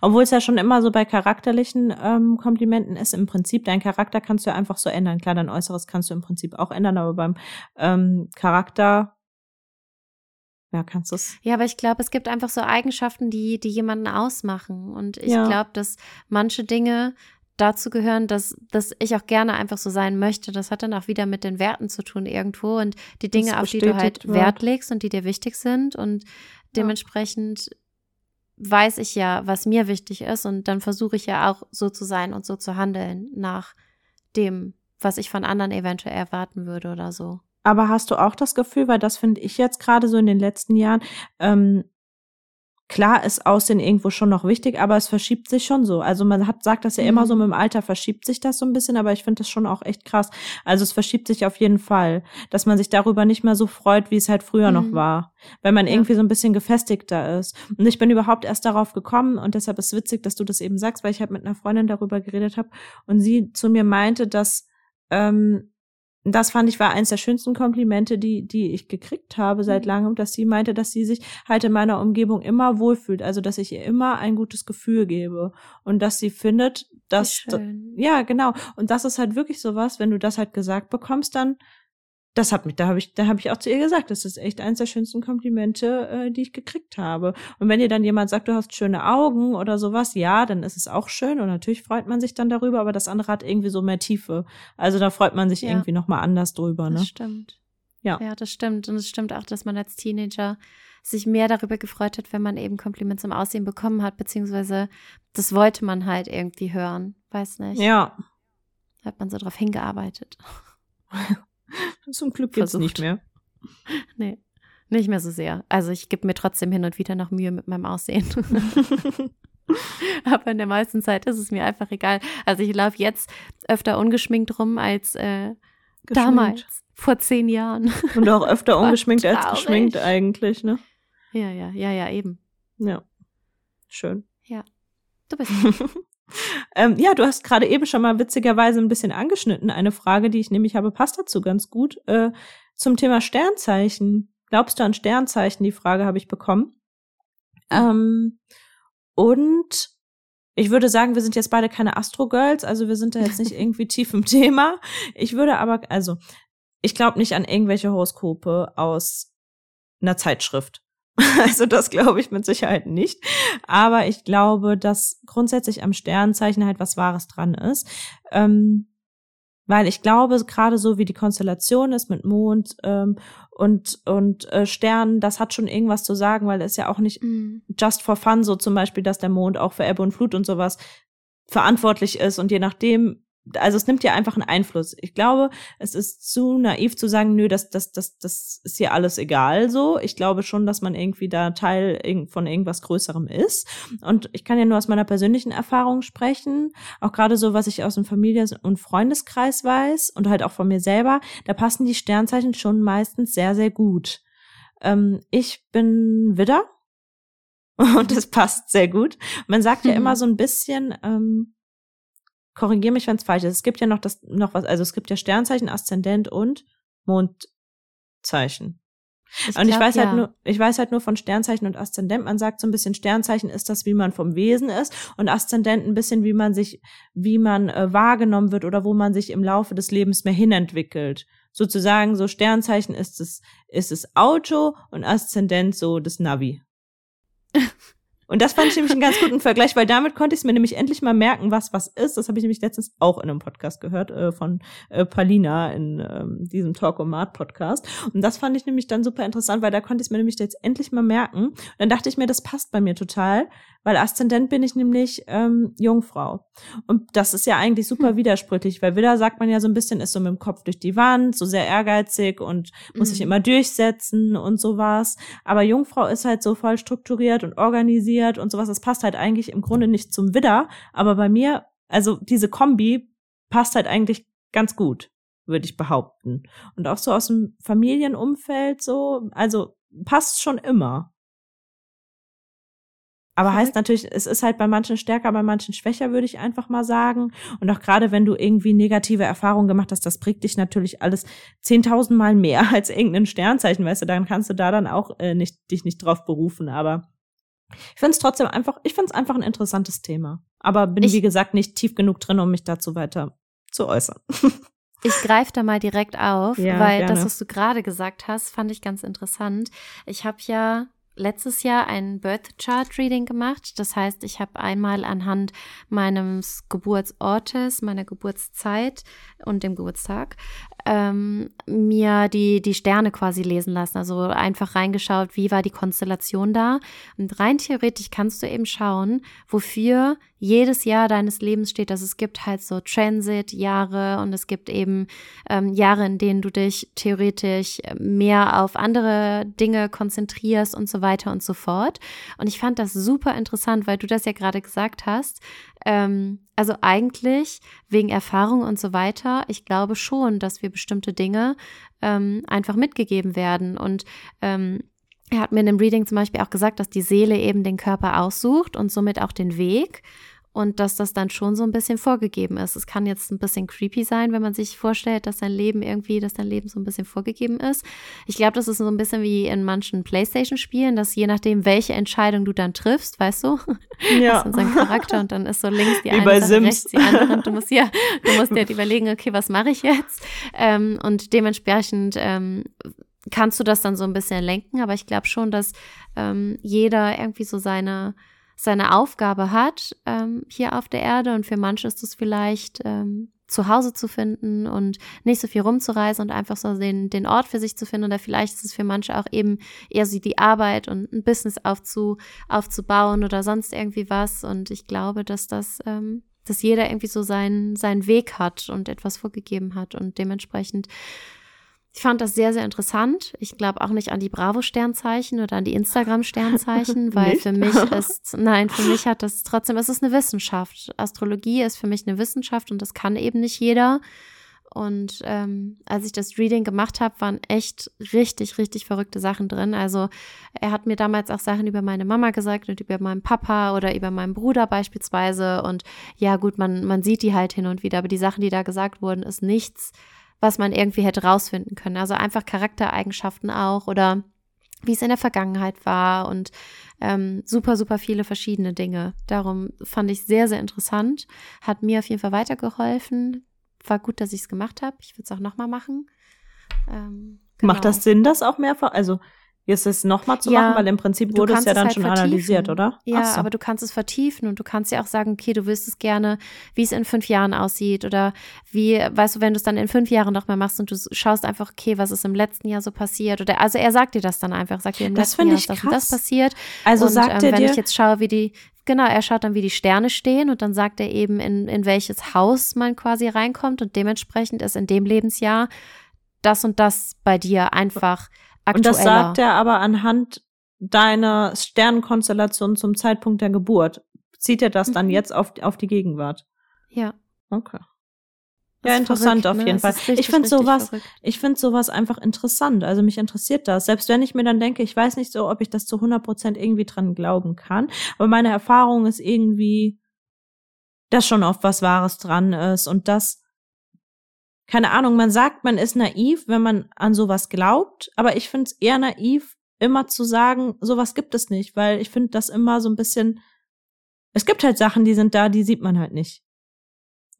Obwohl es ja schon immer so bei charakterlichen ähm, Komplimenten ist, im Prinzip, dein Charakter kannst du ja einfach so ändern. Klar, dein Äußeres kannst du im Prinzip auch ändern, aber beim ähm, Charakter, ja, kannst du es. Ja, aber ich glaube, es gibt einfach so Eigenschaften, die, die jemanden ausmachen. Und ich Ja. glaube, dass manche Dinge dazu gehören, dass, dass ich auch gerne einfach so sein möchte. Das hat dann auch wieder mit den Werten zu tun irgendwo und die Dinge, auf die du halt bestätigt Wert wird. legst und die dir wichtig sind. Und dementsprechend weiß ich ja, was mir wichtig ist und dann versuche ich ja auch so zu sein und so zu handeln nach dem, was ich von anderen eventuell erwarten würde oder so. Aber hast du auch das Gefühl, weil das finde ich jetzt gerade so in den letzten Jahren, ähm, klar ist Aussehen irgendwo schon noch wichtig, aber es verschiebt sich schon so. Also man hat sagt das ja immer Mhm. so, mit dem Alter verschiebt sich das so ein bisschen, aber ich finde das schon auch echt krass. Also es verschiebt sich auf jeden Fall, dass man sich darüber nicht mehr so freut, wie es halt früher noch Mhm. war, weil man Ja. irgendwie so ein bisschen gefestigter ist. Und ich bin überhaupt erst darauf gekommen und deshalb ist es witzig, dass du das eben sagst, weil ich halt mit einer Freundin darüber geredet habe und sie zu mir meinte, dass ähm, das fand ich war eins der schönsten Komplimente, die, die ich gekriegt habe seit Mhm. langem, dass sie meinte, dass sie sich halt in meiner Umgebung immer wohlfühlt, also dass ich ihr immer ein gutes Gefühl gebe und dass sie findet, dass, ja, genau. Und das ist halt wirklich sowas, wenn du das halt gesagt bekommst, dann, das hat mich, da habe ich, da habe ich auch zu ihr gesagt, das ist echt eins der schönsten Komplimente, äh, die ich gekriegt habe. Und wenn dir dann jemand sagt, du hast schöne Augen oder sowas, ja, dann ist es auch schön und natürlich freut man sich dann darüber, aber das andere hat irgendwie so mehr Tiefe. Also da freut man sich Ja. irgendwie noch mal anders drüber, ne? Das stimmt. Ja. Ja, das stimmt. Und es stimmt auch, dass man als Teenager sich mehr darüber gefreut hat, wenn man eben Kompliment zum Aussehen bekommen hat, beziehungsweise das wollte man halt irgendwie hören. Weiß nicht. Ja. Hat man so drauf hingearbeitet. Zum Glück jetzt nicht mehr. Nee, nicht mehr so sehr. Also ich gebe mir trotzdem hin und wieder noch Mühe mit meinem Aussehen. Aber in der meisten Zeit ist es mir einfach egal. Also ich laufe jetzt öfter ungeschminkt rum als äh, damals, vor zehn Jahren. Und auch öfter ungeschminkt als geschminkt eigentlich, ne? Ja, ja, ja, ja, eben. Ja. Schön. Ja. Du bist. Ähm, ja, du hast gerade eben schon mal witzigerweise ein bisschen angeschnitten. Eine Frage, die ich nämlich habe, passt dazu ganz gut. Äh, zum Thema Sternzeichen. Glaubst du an Sternzeichen? Die Frage habe ich bekommen. Ähm, und ich würde sagen, wir sind jetzt beide keine Astro-Girls, also wir sind da jetzt nicht irgendwie tief im Thema. Ich würde aber, also, ich glaube nicht an irgendwelche Horoskope aus einer Zeitschrift. Also das glaube ich mit Sicherheit nicht. Aber ich glaube, dass grundsätzlich am Sternzeichen halt was Wahres dran ist. Ähm, weil ich glaube, gerade so wie die Konstellation ist mit Mond ähm, und und äh, Sternen, das hat schon irgendwas zu sagen, weil es ja auch nicht mm. just for fun so zum Beispiel, dass der Mond auch für Ebbe und Flut und sowas verantwortlich ist und je nachdem also es nimmt ja einfach einen Einfluss. Ich glaube, es ist zu naiv zu sagen, nö, das, das, das, das ist hier alles egal so. Ich glaube schon, dass man irgendwie da Teil von irgendwas Größerem ist. Und ich kann ja nur aus meiner persönlichen Erfahrung sprechen. Auch gerade so, was ich aus dem Familien- und Freundeskreis weiß und halt auch von mir selber, da passen die Sternzeichen schon meistens sehr, sehr gut. Ähm, ich bin Widder. Und das passt sehr gut. Man sagt ja immer so ein bisschen, ähm, korrigiere mich, wenn es falsch ist. Es gibt ja noch das, noch was, also es gibt ja Sternzeichen, Aszendent und Mondzeichen. Ich und glaub, ich weiß halt ja. halt nur, ich weiß halt nur von Sternzeichen und Aszendent. Man sagt so ein bisschen Sternzeichen ist das, wie man vom Wesen ist und Aszendent ein bisschen, wie man sich, wie man äh, wahrgenommen wird oder wo man sich im Laufe des Lebens mehr hinentwickelt. Sozusagen so Sternzeichen ist es, ist es Auto und Aszendent so das Navi. Und das fand ich nämlich einen ganz guten Vergleich, weil damit konnte ich es mir nämlich endlich mal merken, was was ist. Das habe ich nämlich letztens auch in einem Podcast gehört äh, von äh, Palina in ähm, diesem Talk o Mart Podcast. Und das fand ich nämlich dann super interessant, weil da konnte ich es mir nämlich jetzt endlich mal merken. Und dann dachte ich mir, das passt bei mir total, weil Aszendent bin ich nämlich ähm, Jungfrau. Und das ist ja eigentlich super hm. widersprüchlich, weil Widder sagt man ja so ein bisschen, ist so mit dem Kopf durch die Wand, so sehr ehrgeizig und muss mhm. sich immer durchsetzen und sowas. Aber Jungfrau ist halt so voll strukturiert und organisiert und sowas. Das passt halt eigentlich im Grunde nicht zum Widder, aber bei mir, also diese Kombi passt halt eigentlich ganz gut, würde ich behaupten. Und auch so aus dem Familienumfeld so, also passt schon immer. Aber heißt natürlich, es ist halt bei manchen stärker, bei manchen schwächer, würde ich einfach mal sagen. Und auch gerade wenn du irgendwie negative Erfahrungen gemacht hast, das prägt dich natürlich alles zehntausendmal mehr als irgendein Sternzeichen, weißt du, dann kannst du da dann auch äh, nicht, dich nicht drauf berufen. Aber ich finde es trotzdem einfach, ich finde es einfach ein interessantes Thema. Aber bin, ich, wie gesagt, nicht tief genug drin, um mich dazu weiter zu äußern. Ich greife da mal direkt auf, ja, weil gerne. das, was du gerade gesagt hast, fand ich ganz interessant. Ich habe ja letztes Jahr ein Birth Chart Reading gemacht. Das heißt, ich habe einmal anhand meines Geburtsortes, meiner Geburtszeit und dem Geburtstag ähm, mir die, die Sterne quasi lesen lassen. Also einfach reingeschaut, wie war die Konstellation da. Und rein theoretisch kannst du eben schauen, wofür jedes Jahr deines Lebens steht. Also es gibt halt so Transit-Jahre und es gibt eben ähm, Jahre, in denen du dich theoretisch mehr auf andere Dinge konzentrierst und so weiter und so fort. Und ich fand das super interessant, weil du das ja gerade gesagt hast. Ähm, also eigentlich wegen Erfahrung und so weiter, ich glaube schon, dass wir bestimmte Dinge ähm, einfach mitgegeben werden. Und ähm, er hat mir in dem Reading zum Beispiel auch gesagt, dass die Seele eben den Körper aussucht und somit auch den Weg und dass das dann schon so ein bisschen vorgegeben ist. Es kann jetzt ein bisschen creepy sein, wenn man sich vorstellt, dass dein Leben irgendwie, dass dein Leben so ein bisschen vorgegeben ist. Ich glaube, das ist so ein bisschen wie in manchen Playstation-Spielen, dass je nachdem, welche Entscheidung du dann triffst, weißt du, ja. hast dann so einen Charakter und dann ist so links die wie eine Sache, rechts die andere und du musst ja, du musst dir halt überlegen, okay, was mache ich jetzt? Ähm, und dementsprechend ähm, kannst du das dann so ein bisschen lenken, aber ich glaube schon, dass ähm, jeder irgendwie so seine seine Aufgabe hat ähm, hier auf der Erde und für manche ist es vielleicht ähm, zu Hause zu finden und nicht so viel rumzureisen und einfach so den, den Ort für sich zu finden. Oder vielleicht ist es für manche auch eben eher so die Arbeit und ein Business aufzu, aufzubauen oder sonst irgendwie was. Und ich glaube, dass das, ähm, dass jeder irgendwie so seinen, seinen Weg hat und etwas vorgegeben hat und dementsprechend ich fand das sehr, sehr interessant. Ich glaube auch nicht an die Bravo-Sternzeichen oder an die Instagram-Sternzeichen, weil für mich ist, nein, für mich hat das trotzdem, es ist eine Wissenschaft. Astrologie ist für mich eine Wissenschaft und das kann eben nicht jeder. Und ähm, als ich das Reading gemacht habe, waren echt richtig, richtig verrückte Sachen drin. Also er hat mir damals auch Sachen über meine Mama gesagt und über meinen Papa oder über meinen Bruder beispielsweise. Und ja, gut, man, man sieht die halt hin und wieder, aber die Sachen, die da gesagt wurden, ist nichts, was man irgendwie hätte rausfinden können. Also einfach Charaktereigenschaften auch oder wie es in der Vergangenheit war und ähm, super, super viele verschiedene Dinge. Darum fand ich sehr, sehr interessant. Hat mir auf jeden Fall weitergeholfen. War gut, dass ich es gemacht habe. Ich würde es auch nochmal machen. Ähm, genau. Macht das Sinn, das auch mehrfach? Also jetzt es nochmal zu ja, machen, weil im Prinzip wurde es ja dann halt schon vertiefen. analysiert, oder? Ja, so. aber du kannst es vertiefen und du kannst ja auch sagen, okay, du willst es gerne, wie es in fünf Jahren aussieht oder wie, weißt du, wenn du es dann in fünf Jahren nochmal machst und du schaust einfach, okay, was ist im letzten Jahr so passiert oder, also er sagt dir das dann einfach, sagt dir im das letzten Jahr ist das und das passiert. Also und, sagt ähm, er wenn dir, ich jetzt schaue, wie die, Genau, er schaut dann, wie die Sterne stehen und dann sagt er eben, in, in welches Haus man quasi reinkommt und dementsprechend ist in dem Lebensjahr das und das bei dir einfach aktueller. Und das sagt er aber anhand deiner Sternenkonstellation zum Zeitpunkt der Geburt. Zieht er das mhm. dann jetzt auf, auf die Gegenwart? Ja. Okay. Ja, interessant verrückt, auf ne? jeden Fall. Richtig, ich finde sowas, verrückt. ich finde sowas einfach interessant. Also mich interessiert das. Selbst wenn ich mir dann denke, ich weiß nicht so, ob ich das zu 100 Prozent irgendwie dran glauben kann. Aber meine Erfahrung ist irgendwie, dass schon oft was Wahres dran ist und das, keine Ahnung, man sagt, man ist naiv, wenn man an sowas glaubt, aber ich finde es eher naiv, immer zu sagen, sowas gibt es nicht, weil ich finde das immer so ein bisschen, es gibt halt Sachen, die sind da, die sieht man halt nicht.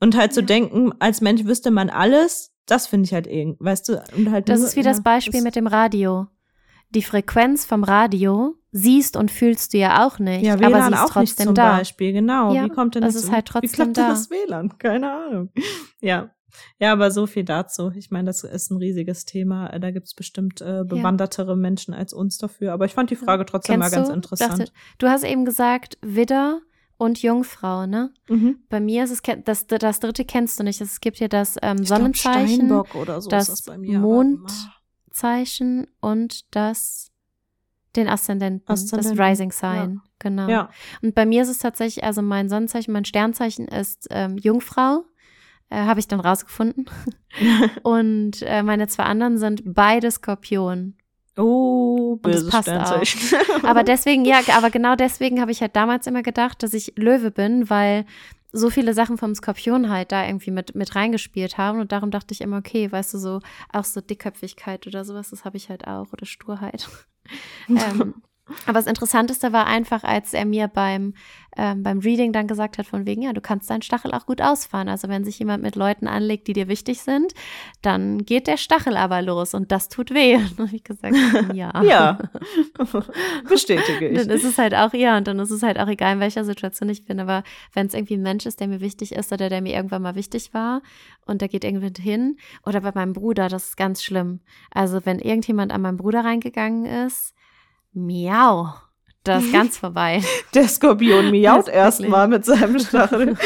Und halt zu ja. denken, als Mensch wüsste man alles, das finde ich halt irgendwie, weißt du, und halt. Das nur, ist wie ja, das Beispiel das mit dem Radio. Die Frequenz vom Radio siehst und fühlst du ja auch nicht, ja, WLAN aber sie ist auch trotzdem nicht zum da. Beispiel, genau. Ja, wie kommt denn das? Das ist halt trotzdem wie klappt da. das WLAN? Keine Ahnung. Ja. Ja, aber so viel dazu. Ich meine, das ist ein riesiges Thema. Da gibt's bestimmt äh, bewandertere ja. Menschen als uns dafür. Aber ich fand die Frage trotzdem Kennst mal ganz du? interessant. Dachte, du hast eben gesagt, Widder und Jungfrau, ne? Mhm. Bei mir ist es, das, das dritte kennst du nicht. Es gibt ja das ähm, Sonnenzeichen, glaub, so das, das Mondzeichen und das den Aszendenten, Aszendenten. das Rising Sign, ja. genau. Ja. Und bei mir ist es tatsächlich, also mein Sonnenzeichen, mein Sternzeichen ist ähm, Jungfrau äh, habe ich dann rausgefunden. und äh, meine zwei anderen sind beide Skorpion. Oh, böses passt auch. Aber deswegen, ja, aber genau deswegen habe ich halt damals immer gedacht, dass ich Löwe bin, weil so viele Sachen vom Skorpion halt da irgendwie mit, mit reingespielt haben. Und darum dachte ich immer, okay, weißt du, so auch so Dickköpfigkeit oder sowas, das habe ich halt auch. Oder Sturheit. ähm, aber das Interessanteste war einfach, als er mir beim, ähm, beim Reading dann gesagt hat, von wegen, ja, du kannst deinen Stachel auch gut ausfahren. Also wenn sich jemand mit Leuten anlegt, die dir wichtig sind, dann geht der Stachel aber los und das tut weh. Und habe ich gesagt, ja. ja, bestätige ich. Dann ist es halt auch, ja, und dann ist es halt auch egal, in welcher Situation ich bin. Aber wenn es irgendwie ein Mensch ist, der mir wichtig ist oder der mir irgendwann mal wichtig war und der geht irgendwie hin, oder bei meinem Bruder, das ist ganz schlimm. Also wenn irgendjemand an meinen Bruder reingegangen ist, Miau. Das ist ganz vorbei. Der Skorpion miaut erstmal mit seinem Stachel.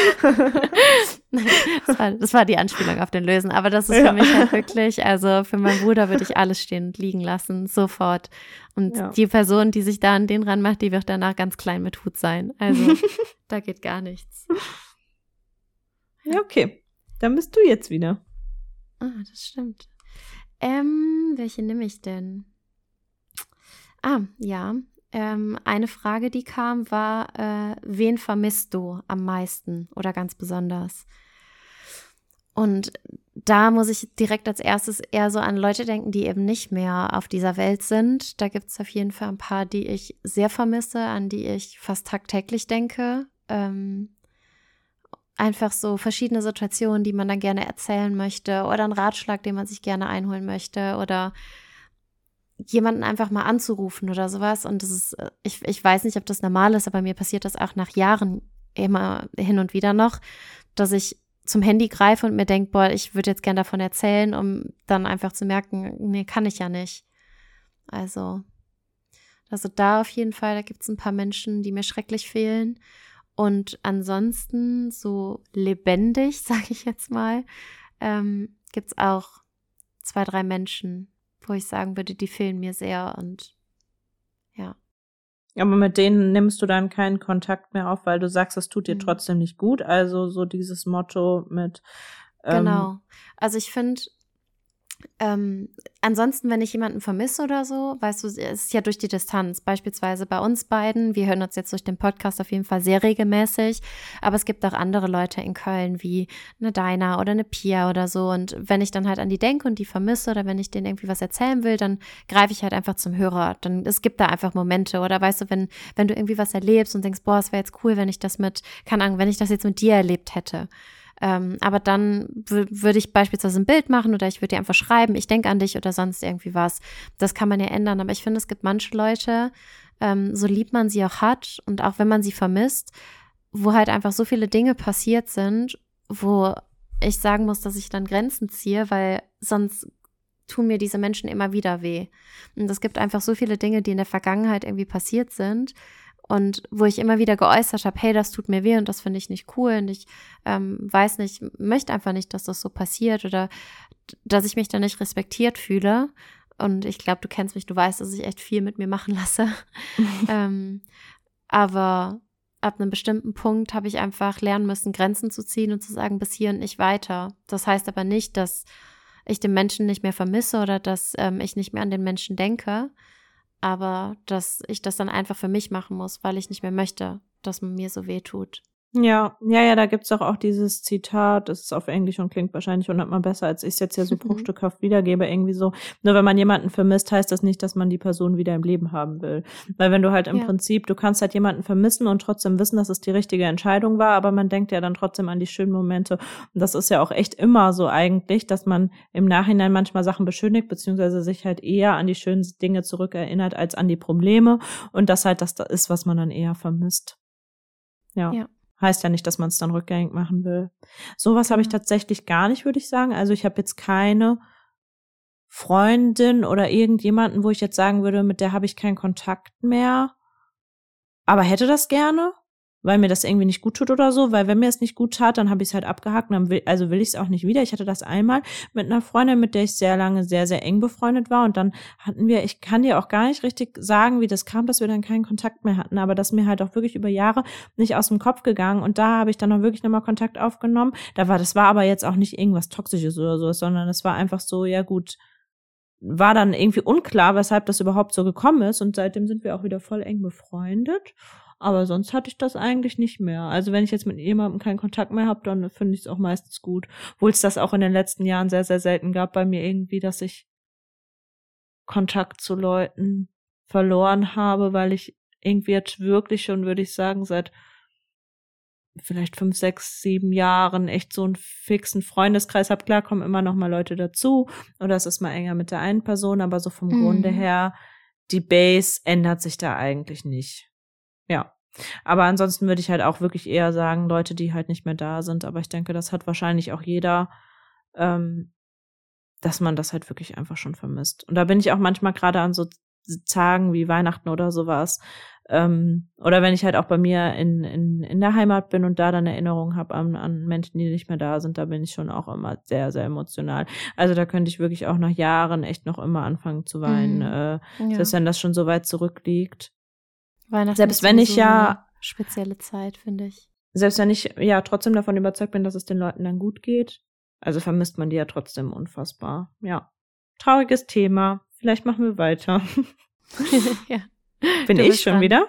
das, war, das war die Anspielung auf den Lösen. Aber das ist für ja. mich halt wirklich, also für meinen Bruder würde ich alles stehen und liegen lassen, sofort. Und ja. die Person, die sich da an den ranmacht, die wird danach ganz klein mit Hut sein. Also da geht gar nichts. Ja, okay. Dann bist du jetzt wieder. Ah, das stimmt. Ähm, welche nehme ich denn? Ah, ja. Ähm, eine Frage, die kam, war, äh, wen vermisst du am meisten oder ganz besonders? Und da muss ich direkt als erstes eher so an Leute denken, die eben nicht mehr auf dieser Welt sind. Da gibt es auf jeden Fall ein paar, die ich sehr vermisse, an die ich fast tagtäglich denke. Ähm, einfach so verschiedene Situationen, die man dann gerne erzählen möchte oder einen Ratschlag, den man sich gerne einholen möchte oder jemanden einfach mal anzurufen oder sowas. Und das ist, äh, ich, ich weiß nicht, ob das normal ist, aber mir passiert das auch nach Jahren immer hin und wieder noch, dass ich zum Handy greife und mir denke, boah, ich würde jetzt gern davon erzählen, um dann einfach zu merken, nee, kann ich ja nicht. Also, also da auf jeden Fall, da gibt es ein paar Menschen, die mir schrecklich fehlen. Und ansonsten so lebendig, sage ich jetzt mal, ähm, gibt es auch zwei, drei Menschen, wo ich sagen würde, die fehlen mir sehr und ja. Aber mit denen nimmst du dann keinen Kontakt mehr auf, weil du sagst, es tut dir Mhm. trotzdem nicht gut. Also so dieses Motto mit. Ähm, Genau. Also ich finde, ähm, ansonsten, wenn ich jemanden vermisse oder so, weißt du, es ist ja durch die Distanz. Beispielsweise bei uns beiden, wir hören uns jetzt durch den Podcast auf jeden Fall sehr regelmäßig, aber es gibt auch andere Leute in Köln wie eine Dinah oder eine Pia oder so. Und wenn ich dann halt an die denke und die vermisse oder wenn ich denen irgendwie was erzählen will, dann greife ich halt einfach zum Hörer. Dann es gibt da einfach Momente oder weißt du, wenn wenn du irgendwie was erlebst und denkst, boah, es wäre jetzt cool, wenn ich das mit, keine Ahnung, wenn ich das jetzt mit dir erlebt hätte. Ähm, aber dann wür- würde ich beispielsweise ein Bild machen oder ich würde dir einfach schreiben, ich denke an dich oder sonst irgendwie was. Das kann man ja ändern. Aber ich finde, es gibt manche Leute, ähm, so lieb man sie auch hat und auch wenn man sie vermisst, wo halt einfach so viele Dinge passiert sind, wo ich sagen muss, dass ich dann Grenzen ziehe, weil sonst tun mir diese Menschen immer wieder weh. Und es gibt einfach so viele Dinge, die in der Vergangenheit irgendwie passiert sind und wo ich immer wieder geäußert habe, hey, das tut mir weh und das finde ich nicht cool und ich ähm, weiß nicht, möchte einfach nicht, dass das so passiert oder dass ich mich da nicht respektiert fühle. Und ich glaube, du kennst mich, du weißt, dass ich echt viel mit mir machen lasse. ähm, aber ab einem bestimmten Punkt habe ich einfach lernen müssen, Grenzen zu ziehen und zu sagen, bis hier und nicht weiter. Das heißt aber nicht, dass ich den Menschen nicht mehr vermisse oder dass ähm, ich nicht mehr an den Menschen denke, aber dass ich das dann einfach für mich machen muss, weil ich nicht mehr möchte, dass man mir so weh tut. Ja, ja, ja, da gibt's doch auch dieses Zitat, das ist auf Englisch und klingt wahrscheinlich hundertmal besser, als ich es jetzt hier so Mhm. bruchstückhaft wiedergebe, irgendwie so. Nur wenn man jemanden vermisst, heißt das nicht, dass man die Person wieder im Leben haben will. Weil wenn du halt im Ja. Prinzip, du kannst halt jemanden vermissen und trotzdem wissen, dass es die richtige Entscheidung war, aber man denkt ja dann trotzdem an die schönen Momente. Und das ist ja auch echt immer so eigentlich, dass man im Nachhinein manchmal Sachen beschönigt, beziehungsweise sich halt eher an die schönen Dinge zurückerinnert, als an die Probleme. Und das halt das ist, was man dann eher vermisst. Ja. Ja. Heißt ja nicht, dass man es dann rückgängig machen will. Sowas habe ich tatsächlich gar nicht, würde ich sagen. Also ich habe jetzt keine Freundin oder irgendjemanden, wo ich jetzt sagen würde, mit der habe ich keinen Kontakt mehr. Aber hätte das gerne, weil mir das irgendwie nicht gut tut oder so. Weil wenn mir es nicht gut tat, dann habe ich es halt abgehakt. Und dann will, also will ich es auch nicht wieder. Ich hatte das einmal mit einer Freundin, mit der ich sehr lange sehr, sehr eng befreundet war. Und dann hatten wir, ich kann dir auch gar nicht richtig sagen, wie das kam, dass wir dann keinen Kontakt mehr hatten. Aber das mir halt auch wirklich über Jahre nicht aus dem Kopf gegangen. Und da habe ich dann auch wirklich nochmal Kontakt aufgenommen. Da war, das war aber jetzt auch nicht irgendwas Toxisches oder so, sondern es war einfach so, ja gut, war dann irgendwie unklar, weshalb das überhaupt so gekommen ist. Und seitdem sind wir auch wieder voll eng befreundet. Aber sonst hatte ich das eigentlich nicht mehr. Also wenn ich jetzt mit jemandem keinen Kontakt mehr habe, dann finde ich es auch meistens gut. Obwohl es das auch in den letzten Jahren sehr, sehr selten gab bei mir irgendwie, dass ich Kontakt zu Leuten verloren habe, weil ich irgendwie jetzt wirklich schon, würde ich sagen, seit vielleicht fünf, sechs, sieben Jahren echt so einen fixen Freundeskreis habe. Klar kommen immer noch mal Leute dazu oder es ist mal enger mit der einen Person, aber so vom Mhm. Grunde her, die Base ändert sich da eigentlich nicht. Aber ansonsten würde ich halt auch wirklich eher sagen, Leute, die halt nicht mehr da sind. Aber ich denke, das hat wahrscheinlich auch jeder, ähm, dass man das halt wirklich einfach schon vermisst. Und da bin ich auch manchmal gerade an so Tagen wie Weihnachten oder sowas. Ähm, oder wenn ich halt auch bei mir in, in, in der Heimat bin und da dann Erinnerungen habe an, an Menschen, die nicht mehr da sind, da bin ich schon auch immer sehr, sehr emotional. Also da könnte ich wirklich auch nach Jahren echt noch immer anfangen zu weinen, Mhm. äh, Ja. selbst wenn das schon so weit zurückliegt. Weihnachten selbst wenn ich sowieso ja- spezielle Zeit, finde ich. Selbst wenn ich ja trotzdem davon überzeugt bin, dass es den Leuten dann gut geht, also vermisst man die ja trotzdem unfassbar. Ja. Trauriges Thema. Vielleicht machen wir weiter. ja. Bin ich schon dran. wieder?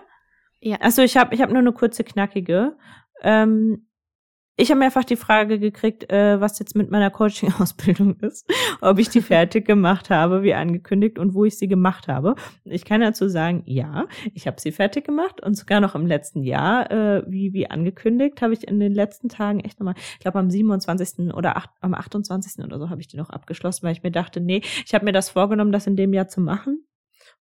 Ja. Achso, ich habe ich hab nur eine kurze, knackige. Ähm, ich habe mehrfach die Frage gekriegt, äh, was jetzt mit meiner Coaching-Ausbildung ist, ob ich die fertig gemacht habe, wie angekündigt, und wo ich sie gemacht habe. Ich kann dazu sagen, ja, ich habe sie fertig gemacht und sogar noch im letzten Jahr, äh, wie, wie angekündigt, habe ich in den letzten Tagen echt nochmal, ich glaube am 27. oder acht, am 28. oder so habe ich die noch abgeschlossen, weil ich mir dachte, nee, ich habe mir das vorgenommen, das in dem Jahr zu machen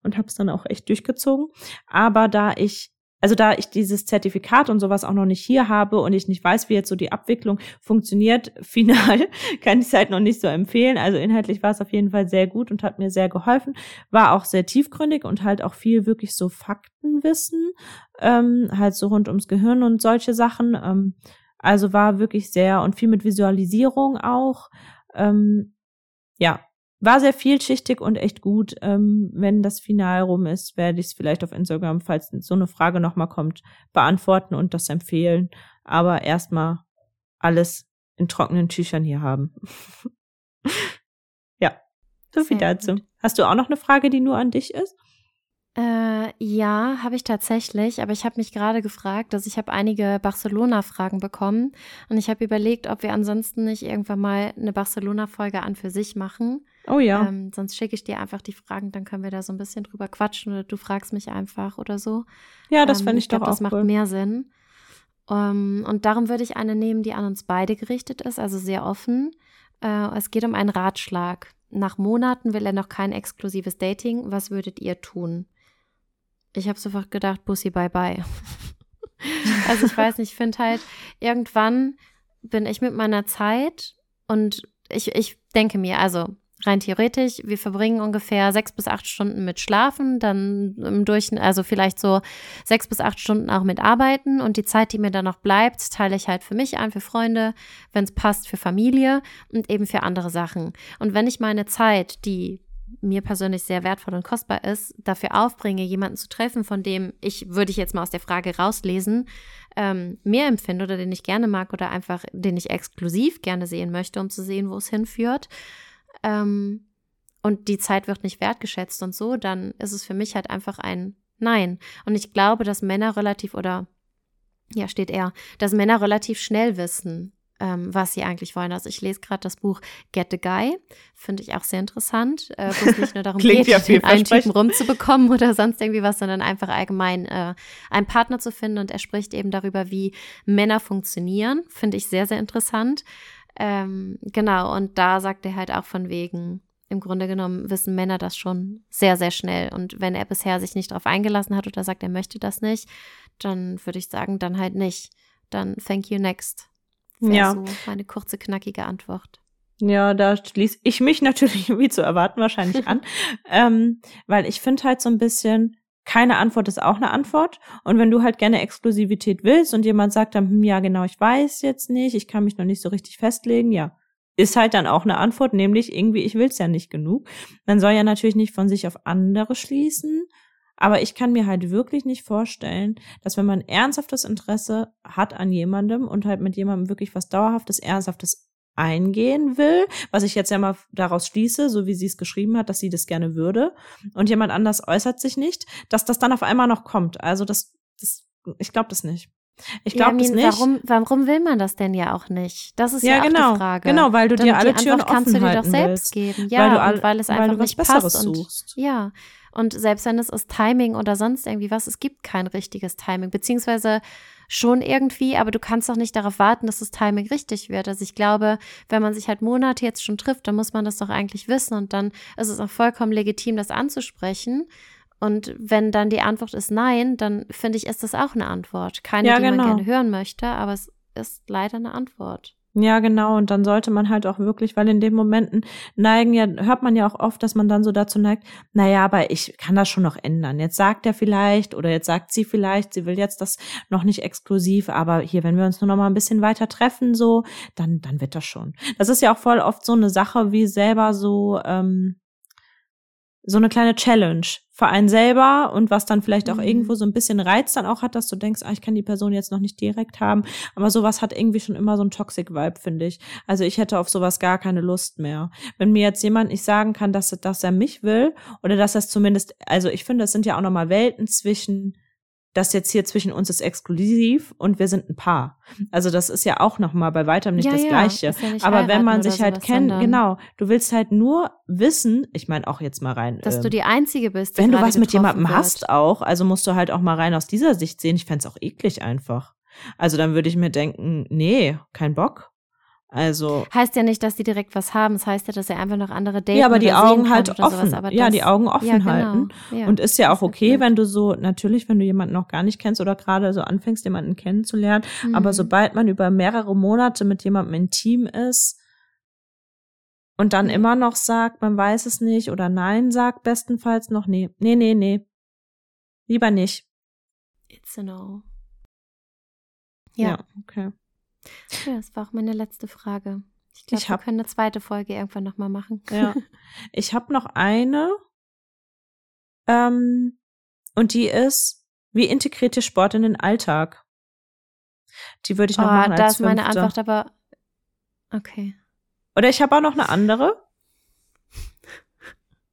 und habe es dann auch echt durchgezogen. Aber da ich also da ich dieses Zertifikat und sowas auch noch nicht hier habe und ich nicht weiß, wie jetzt so die Abwicklung funktioniert, final kann ich es halt noch nicht so empfehlen. Also inhaltlich war es auf jeden Fall sehr gut und hat mir sehr geholfen. War auch sehr tiefgründig und halt auch viel wirklich so Faktenwissen, ähm, halt so rund ums Gehirn und solche Sachen. Ähm, also war wirklich sehr und viel mit Visualisierung auch. Ähm, ja, war sehr vielschichtig und echt gut. Ähm, wenn das Final rum ist, werde ich es vielleicht auf Instagram, falls so eine Frage nochmal kommt, beantworten und das empfehlen. Aber erstmal alles in trockenen Tüchern hier haben. ja, so viel dazu. Hast du auch noch eine Frage, die nur an dich ist? Äh, ja, habe ich tatsächlich, aber ich habe mich gerade gefragt, dass ich habe einige Barcelona-Fragen bekommen und ich habe überlegt, ob wir ansonsten nicht irgendwann mal eine Barcelona-Folge an für sich machen. Oh ja. Ähm, sonst schicke ich dir einfach die Fragen, dann können wir da so ein bisschen drüber quatschen oder du fragst mich einfach oder so. Ja, das ähm, fände ich, ich glaub, doch auch Das macht cool. mehr Sinn. Um, ähm, und darum würde ich eine nehmen, die an uns beide gerichtet ist, also sehr offen. Uh, es geht um einen Ratschlag. Nach Monaten will er noch kein exklusives Dating. Was würdet ihr tun? Ich habe sofort gedacht, Bussi, bye bye. also ich weiß nicht, ich finde halt, irgendwann bin ich mit meiner Zeit und ich, ich denke mir, also rein theoretisch, wir verbringen ungefähr sechs bis acht Stunden mit Schlafen, dann im Durchschnitt, also vielleicht so sechs bis acht Stunden auch mit Arbeiten und die Zeit, die mir dann noch bleibt, teile ich halt für mich ein, für Freunde, wenn es passt, für Familie und eben für andere Sachen. Und wenn ich meine Zeit, die mir persönlich sehr wertvoll und kostbar ist, dafür aufbringe, jemanden zu treffen, von dem ich, würde ich jetzt mal aus der Frage rauslesen, ähm, mehr empfinde oder den ich gerne mag oder einfach den ich exklusiv gerne sehen möchte, um zu sehen, wo es hinführt. Ähm, und die Zeit wird nicht wertgeschätzt und so, dann ist es für mich halt einfach ein Nein. Und ich glaube, dass Männer relativ oder ja, steht er, dass Männer relativ schnell wissen, ähm, was sie eigentlich wollen. Also ich lese gerade das Buch Get the Guy, finde ich auch sehr interessant, äh, wo es nicht nur darum geht, ja den einen Typen rumzubekommen oder sonst irgendwie was, sondern einfach allgemein äh, einen Partner zu finden. Und er spricht eben darüber, wie Männer funktionieren, finde ich sehr, sehr interessant. Ähm, genau, und da sagt er halt auch von wegen, im Grunde genommen wissen Männer das schon sehr, sehr schnell. Und wenn er bisher sich nicht darauf eingelassen hat oder sagt, er möchte das nicht, dann würde ich sagen, dann halt nicht. Dann thank you next. Ja. So meine kurze, knackige Antwort. Ja, da schließe ich mich natürlich, wie zu erwarten, wahrscheinlich an. ähm, weil ich finde halt so ein bisschen, keine Antwort ist auch eine Antwort. Und wenn du halt gerne Exklusivität willst und jemand sagt dann, hm, ja, genau, ich weiß jetzt nicht, ich kann mich noch nicht so richtig festlegen, ja, ist halt dann auch eine Antwort, nämlich irgendwie, ich will's ja nicht genug. Man soll ja natürlich nicht von sich auf andere schließen, aber ich kann mir halt wirklich nicht vorstellen, dass wenn man ernsthaftes Interesse hat an jemandem und halt mit jemandem wirklich was Dauerhaftes, Ernsthaftes eingehen will, was ich jetzt ja mal daraus schließe, so wie sie es geschrieben hat, dass sie das gerne würde, und jemand anders äußert sich nicht, dass das dann auf einmal noch kommt. Also das, das ich glaube das nicht. Ich glaube ja, das nicht. Warum, warum will man das denn ja auch nicht? Das ist ja, ja genau, die Frage. Genau, weil du dir alle Türen offen kannst du dir doch selbst willst. geben. Ja, weil, und weil es einfach weil nicht Besseres passt. Und, suchst. ja, und selbst wenn es ist Timing oder sonst irgendwie was, es gibt kein richtiges Timing, beziehungsweise schon irgendwie, aber du kannst doch nicht darauf warten, dass das Timing richtig wird. Also ich glaube, wenn man sich halt Monate jetzt schon trifft, dann muss man das doch eigentlich wissen und dann ist es auch vollkommen legitim, das anzusprechen. Und wenn dann die Antwort ist nein, dann finde ich, ist das auch eine Antwort. Keine, ja, die genau. man gerne hören möchte, aber es ist leider eine Antwort. Ja, genau. Und dann sollte man halt auch wirklich, weil in den Momenten neigen ja, hört man ja auch oft, dass man dann so dazu neigt, naja, aber ich kann das schon noch ändern. Jetzt sagt er vielleicht oder jetzt sagt sie vielleicht, sie will jetzt das noch nicht exklusiv, aber hier, wenn wir uns nur noch mal ein bisschen weiter treffen, so, dann, dann wird das schon. Das ist ja auch voll oft so eine Sache, wie selber so, ähm, so eine kleine Challenge für einen selber und was dann vielleicht auch mhm. irgendwo so ein bisschen Reiz dann auch hat, dass du denkst, ah, ich kann die Person jetzt noch nicht direkt haben. Aber sowas hat irgendwie schon immer so ein Toxic-Vibe, finde ich. Also ich hätte auf sowas gar keine Lust mehr. Wenn mir jetzt jemand nicht sagen kann, dass, dass er mich will oder dass er es zumindest, also ich finde, es sind ja auch nochmal Welten zwischen das jetzt hier zwischen uns ist exklusiv und wir sind ein Paar. Also das ist ja auch noch mal bei weitem nicht ja, das ja, Gleiche. Ja Aber wenn man sich halt kennt, genau, du willst halt nur wissen, ich meine auch jetzt mal rein, dass ähm, du die einzige bist. Die wenn du was mit jemandem wird. hast auch, also musst du halt auch mal rein aus dieser Sicht sehen. Ich fände auch eklig einfach. Also dann würde ich mir denken, nee, kein Bock. Also. Heißt ja nicht, dass die direkt was haben. Es das heißt ja, dass er einfach noch andere daten Ja, aber die Augen halt offen. Sowas, ja, die Augen offen ja, genau. halten. Ja, und ist ja auch okay, wenn du so, natürlich, wenn du jemanden noch gar nicht kennst oder gerade so anfängst, jemanden kennenzulernen. Mhm. Aber sobald man über mehrere Monate mit jemandem intim ist und dann immer noch sagt, man weiß es nicht oder nein sagt, bestenfalls noch nee. Nee, nee, nee. Lieber nicht. It's a no. Ja, ja okay. Ja, das war auch meine letzte Frage. Ich glaube, wir können eine zweite Folge irgendwann nochmal machen. Ja. Ich habe noch eine. Ähm, und die ist, wie integriert ihr Sport in den Alltag? Die würde ich noch oh, machen. Als da ist meine Antwort aber. Okay. Oder ich habe auch noch eine andere.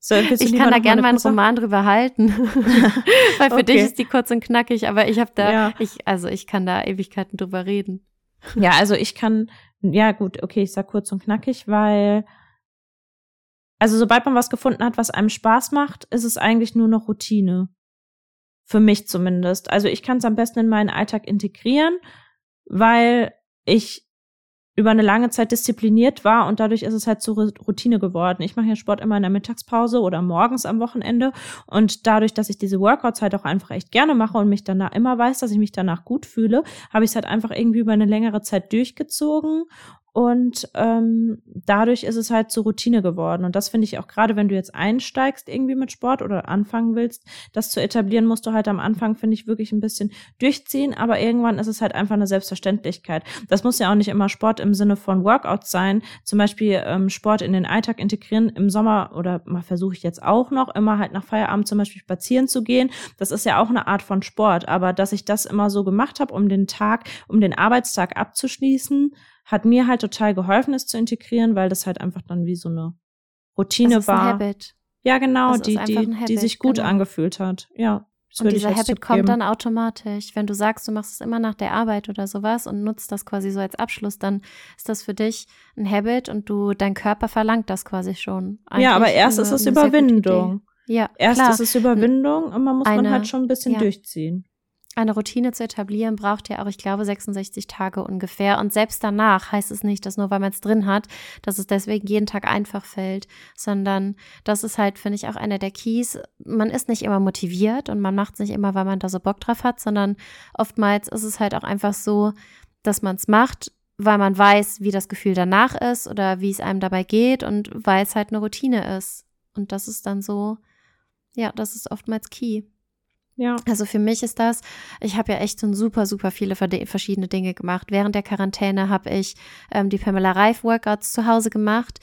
So, ich kann da gerne meinen Roman drüber halten. Weil für okay. dich ist die kurz und knackig, aber ich habe da, ja. ich, also ich kann da Ewigkeiten drüber reden. Ja, also ich kann, ja gut, okay, ich sag kurz und knackig, weil, also sobald man was gefunden hat, was einem Spaß macht, ist es eigentlich nur noch Routine. Für mich zumindest. Also ich kann es am besten in meinen Alltag integrieren, weil ich über eine lange Zeit diszipliniert war und dadurch ist es halt zur Routine geworden. Ich mache ja Sport immer in der Mittagspause oder morgens am Wochenende und dadurch, dass ich diese Workouts halt auch einfach echt gerne mache und mich danach immer weiß, dass ich mich danach gut fühle, habe ich es halt einfach irgendwie über eine längere Zeit durchgezogen und ähm, dadurch ist es halt zur Routine geworden. Und das finde ich auch gerade, wenn du jetzt einsteigst irgendwie mit Sport oder anfangen willst, das zu etablieren, musst du halt am Anfang, finde ich, wirklich ein bisschen durchziehen. Aber irgendwann ist es halt einfach eine Selbstverständlichkeit. Das muss ja auch nicht immer Sport im Sinne von Workouts sein. Zum Beispiel ähm, Sport in den Alltag integrieren im Sommer oder mal versuche ich jetzt auch noch, immer halt nach Feierabend zum Beispiel spazieren zu gehen. Das ist ja auch eine Art von Sport. Aber dass ich das immer so gemacht habe, um den Tag, um den Arbeitstag abzuschließen, hat mir halt total geholfen, es zu integrieren, weil das halt einfach dann wie so eine Routine das ist war. Ein Habit. Ja, genau, die, die, Habit, die sich gut genau. angefühlt hat. Ja. Und dieser Habit kommt dann automatisch. Wenn du sagst, du machst es immer nach der Arbeit oder sowas und nutzt das quasi so als Abschluss, dann ist das für dich ein Habit und du, dein Körper verlangt das quasi schon. Eigentlich ja, aber erst eine, ist es Überwindung. Ja, erst klar. ist es Überwindung und man muss eine, man halt schon ein bisschen ja. durchziehen eine Routine zu etablieren, braucht ja auch, ich glaube, 66 Tage ungefähr. Und selbst danach heißt es nicht, dass nur weil man es drin hat, dass es deswegen jeden Tag einfach fällt, sondern das ist halt, finde ich, auch einer der Keys. Man ist nicht immer motiviert und man macht es nicht immer, weil man da so Bock drauf hat, sondern oftmals ist es halt auch einfach so, dass man es macht, weil man weiß, wie das Gefühl danach ist oder wie es einem dabei geht und weil es halt eine Routine ist. Und das ist dann so, ja, das ist oftmals key. Ja. Also für mich ist das, ich habe ja echt schon super, super viele verschiedene Dinge gemacht. Während der Quarantäne habe ich ähm, die Pamela Reif Workouts zu Hause gemacht.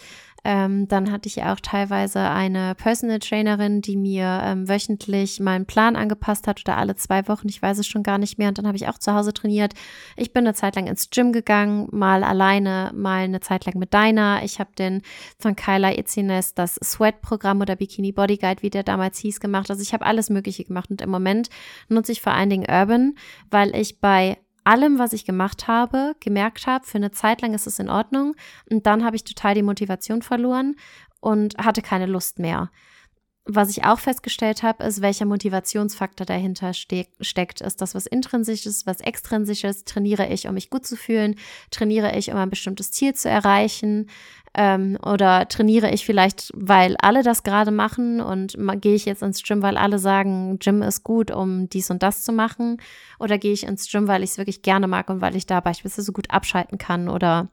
Ähm, dann hatte ich auch teilweise eine Personal Trainerin, die mir ähm, wöchentlich meinen Plan angepasst hat oder alle zwei Wochen, ich weiß es schon gar nicht mehr. Und dann habe ich auch zu Hause trainiert. Ich bin eine Zeit lang ins Gym gegangen, mal alleine, mal eine Zeit lang mit Dinah. Ich habe den von Kyla Itzines das Sweat-Programm oder Bikini Body Guide, wie der damals hieß, gemacht. Also ich habe alles Mögliche gemacht und im Moment nutze ich vor allen Dingen Urban, weil ich bei allem, was ich gemacht habe, gemerkt habe, für eine Zeit lang ist es in Ordnung. Und dann habe ich total die Motivation verloren und hatte keine Lust mehr. Was ich auch festgestellt habe, ist, welcher Motivationsfaktor dahinter ste steckt. Ist das was Intrinsisches, was Extrinsisches? Trainiere ich, um mich gut zu fühlen? Trainiere ich, um ein bestimmtes Ziel zu erreichen? Ähm, oder trainiere ich vielleicht, weil alle das gerade machen und gehe ich jetzt ins Gym, weil alle sagen, Gym ist gut, um dies und das zu machen? Oder gehe ich ins Gym, weil ich es wirklich gerne mag und weil ich da beispielsweise so gut abschalten kann oder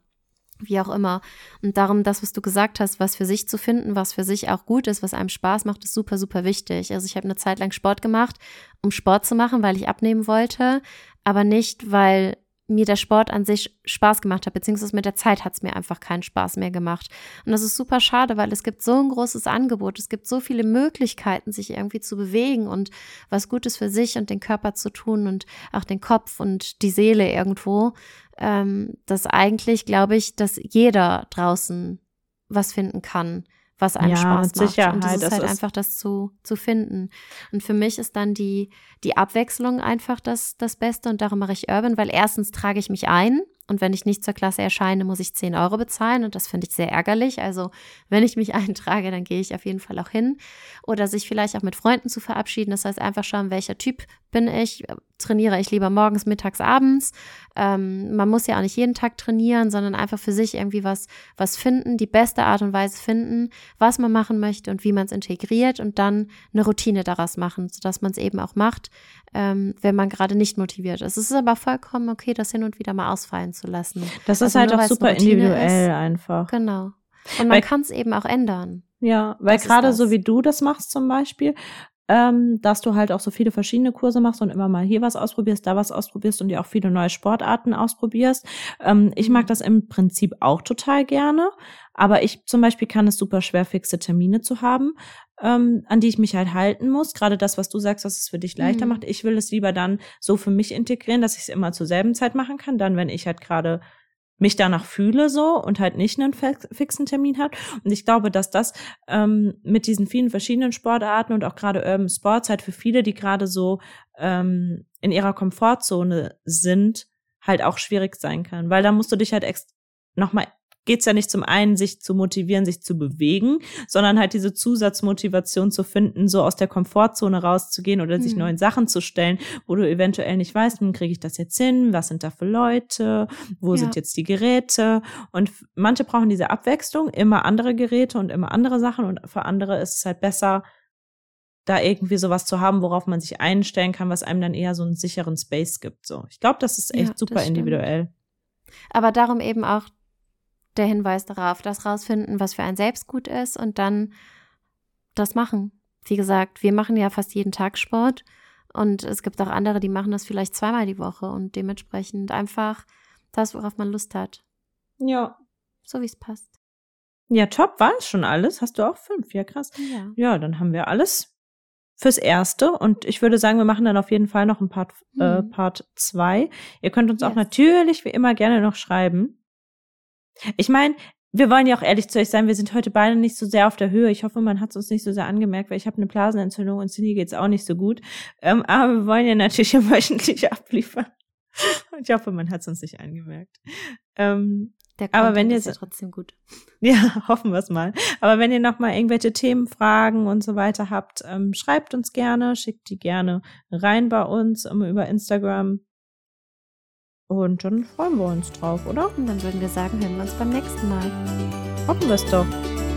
wie auch immer. Und darum, das, was du gesagt hast, was für sich zu finden, was für sich auch gut ist, was einem Spaß macht, ist super, super wichtig. Also ich habe eine Zeit lang Sport gemacht, um Sport zu machen, weil ich abnehmen wollte, aber nicht, weil mir der Sport an sich Spaß gemacht hat, beziehungsweise mit der Zeit hat es mir einfach keinen Spaß mehr gemacht. Und das ist super schade, weil es gibt so ein großes Angebot, es gibt so viele Möglichkeiten, sich irgendwie zu bewegen und was Gutes für sich und den Körper zu tun und auch den Kopf und die Seele irgendwo, ähm, dass eigentlich, glaube ich, dass jeder draußen was finden kann was einem ja, Spaß macht. Sicherheit. Und das ist das halt ist einfach das zu, zu finden. Und für mich ist dann die, die Abwechslung einfach das, das Beste und darum mache ich Urban, weil erstens trage ich mich ein und wenn ich nicht zur Klasse erscheine, muss ich 10 Euro bezahlen und das finde ich sehr ärgerlich. Also wenn ich mich eintrage, dann gehe ich auf jeden Fall auch hin. Oder sich vielleicht auch mit Freunden zu verabschieden. Das heißt einfach schauen, welcher Typ bin ich, trainiere ich lieber morgens, mittags, abends. Ähm, man muss ja auch nicht jeden Tag trainieren, sondern einfach für sich irgendwie was, was finden, die beste Art und Weise finden, was man machen möchte und wie man es integriert und dann eine Routine daraus machen, sodass man es eben auch macht, ähm, wenn man gerade nicht motiviert ist. Es ist aber vollkommen okay, das hin und wieder mal ausfallen zu lassen. Das ist also halt auch super individuell ist. einfach. Genau. Und man kann es eben auch ändern. Ja, weil gerade so wie du das machst zum Beispiel, ähm, dass du halt auch so viele verschiedene Kurse machst und immer mal hier was ausprobierst, da was ausprobierst und dir auch viele neue Sportarten ausprobierst. Ähm, ich mag mhm. das im Prinzip auch total gerne, aber ich zum Beispiel kann es super schwer, fixe Termine zu haben, ähm, an die ich mich halt halten muss. Gerade das, was du sagst, was es für dich leichter mhm. macht. Ich will es lieber dann so für mich integrieren, dass ich es immer zur selben Zeit machen kann, dann wenn ich halt gerade mich danach fühle so und halt nicht einen fixen Termin hat. Und ich glaube, dass das ähm, mit diesen vielen verschiedenen Sportarten und auch gerade Urban Sports halt für viele, die gerade so ähm, in ihrer Komfortzone sind, halt auch schwierig sein kann. Weil da musst du dich halt ex nochmal geht es ja nicht zum einen, sich zu motivieren, sich zu bewegen, sondern halt diese Zusatzmotivation zu finden, so aus der Komfortzone rauszugehen oder sich mhm. neuen Sachen zu stellen, wo du eventuell nicht weißt, kriege ich das jetzt hin, was sind da für Leute, wo ja. sind jetzt die Geräte und manche brauchen diese Abwechslung, immer andere Geräte und immer andere Sachen und für andere ist es halt besser, da irgendwie sowas zu haben, worauf man sich einstellen kann, was einem dann eher so einen sicheren Space gibt. So, ich glaube, das ist echt ja, super individuell. Aber darum eben auch der Hinweis darauf, das rausfinden, was für ein selbst gut ist und dann das machen. Wie gesagt, wir machen ja fast jeden Tag Sport und es gibt auch andere, die machen das vielleicht zweimal die Woche und dementsprechend einfach das, worauf man Lust hat. Ja. So wie es passt. Ja, top, war es schon alles? Hast du auch fünf? Ja, krass. Ja. ja, dann haben wir alles fürs Erste. Und ich würde sagen, wir machen dann auf jeden Fall noch ein Part, mhm. äh, Part zwei. Ihr könnt uns yes. auch natürlich wie immer gerne noch schreiben. Ich meine, wir wollen ja auch ehrlich zu euch sein, wir sind heute beide nicht so sehr auf der Höhe. Ich hoffe, man hat es uns nicht so sehr angemerkt, weil ich habe eine Blasenentzündung und Cindy geht's auch nicht so gut. Ähm, aber wir wollen ja natürlich wöchentlich abliefern. Ich hoffe, man hat es uns nicht angemerkt. Ähm, aber wenn ihr ist ja trotzdem gut. Ja, hoffen wir es mal. Aber wenn ihr noch mal irgendwelche Themen, Fragen und so weiter habt, ähm, schreibt uns gerne, schickt die gerne rein bei uns um, über Instagram. Und dann freuen wir uns drauf, oder? Und dann würden wir sagen, hören wir uns beim nächsten Mal. Hoffen wir es doch.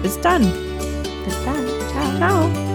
Bis dann. Bis dann. Ciao. Ciao.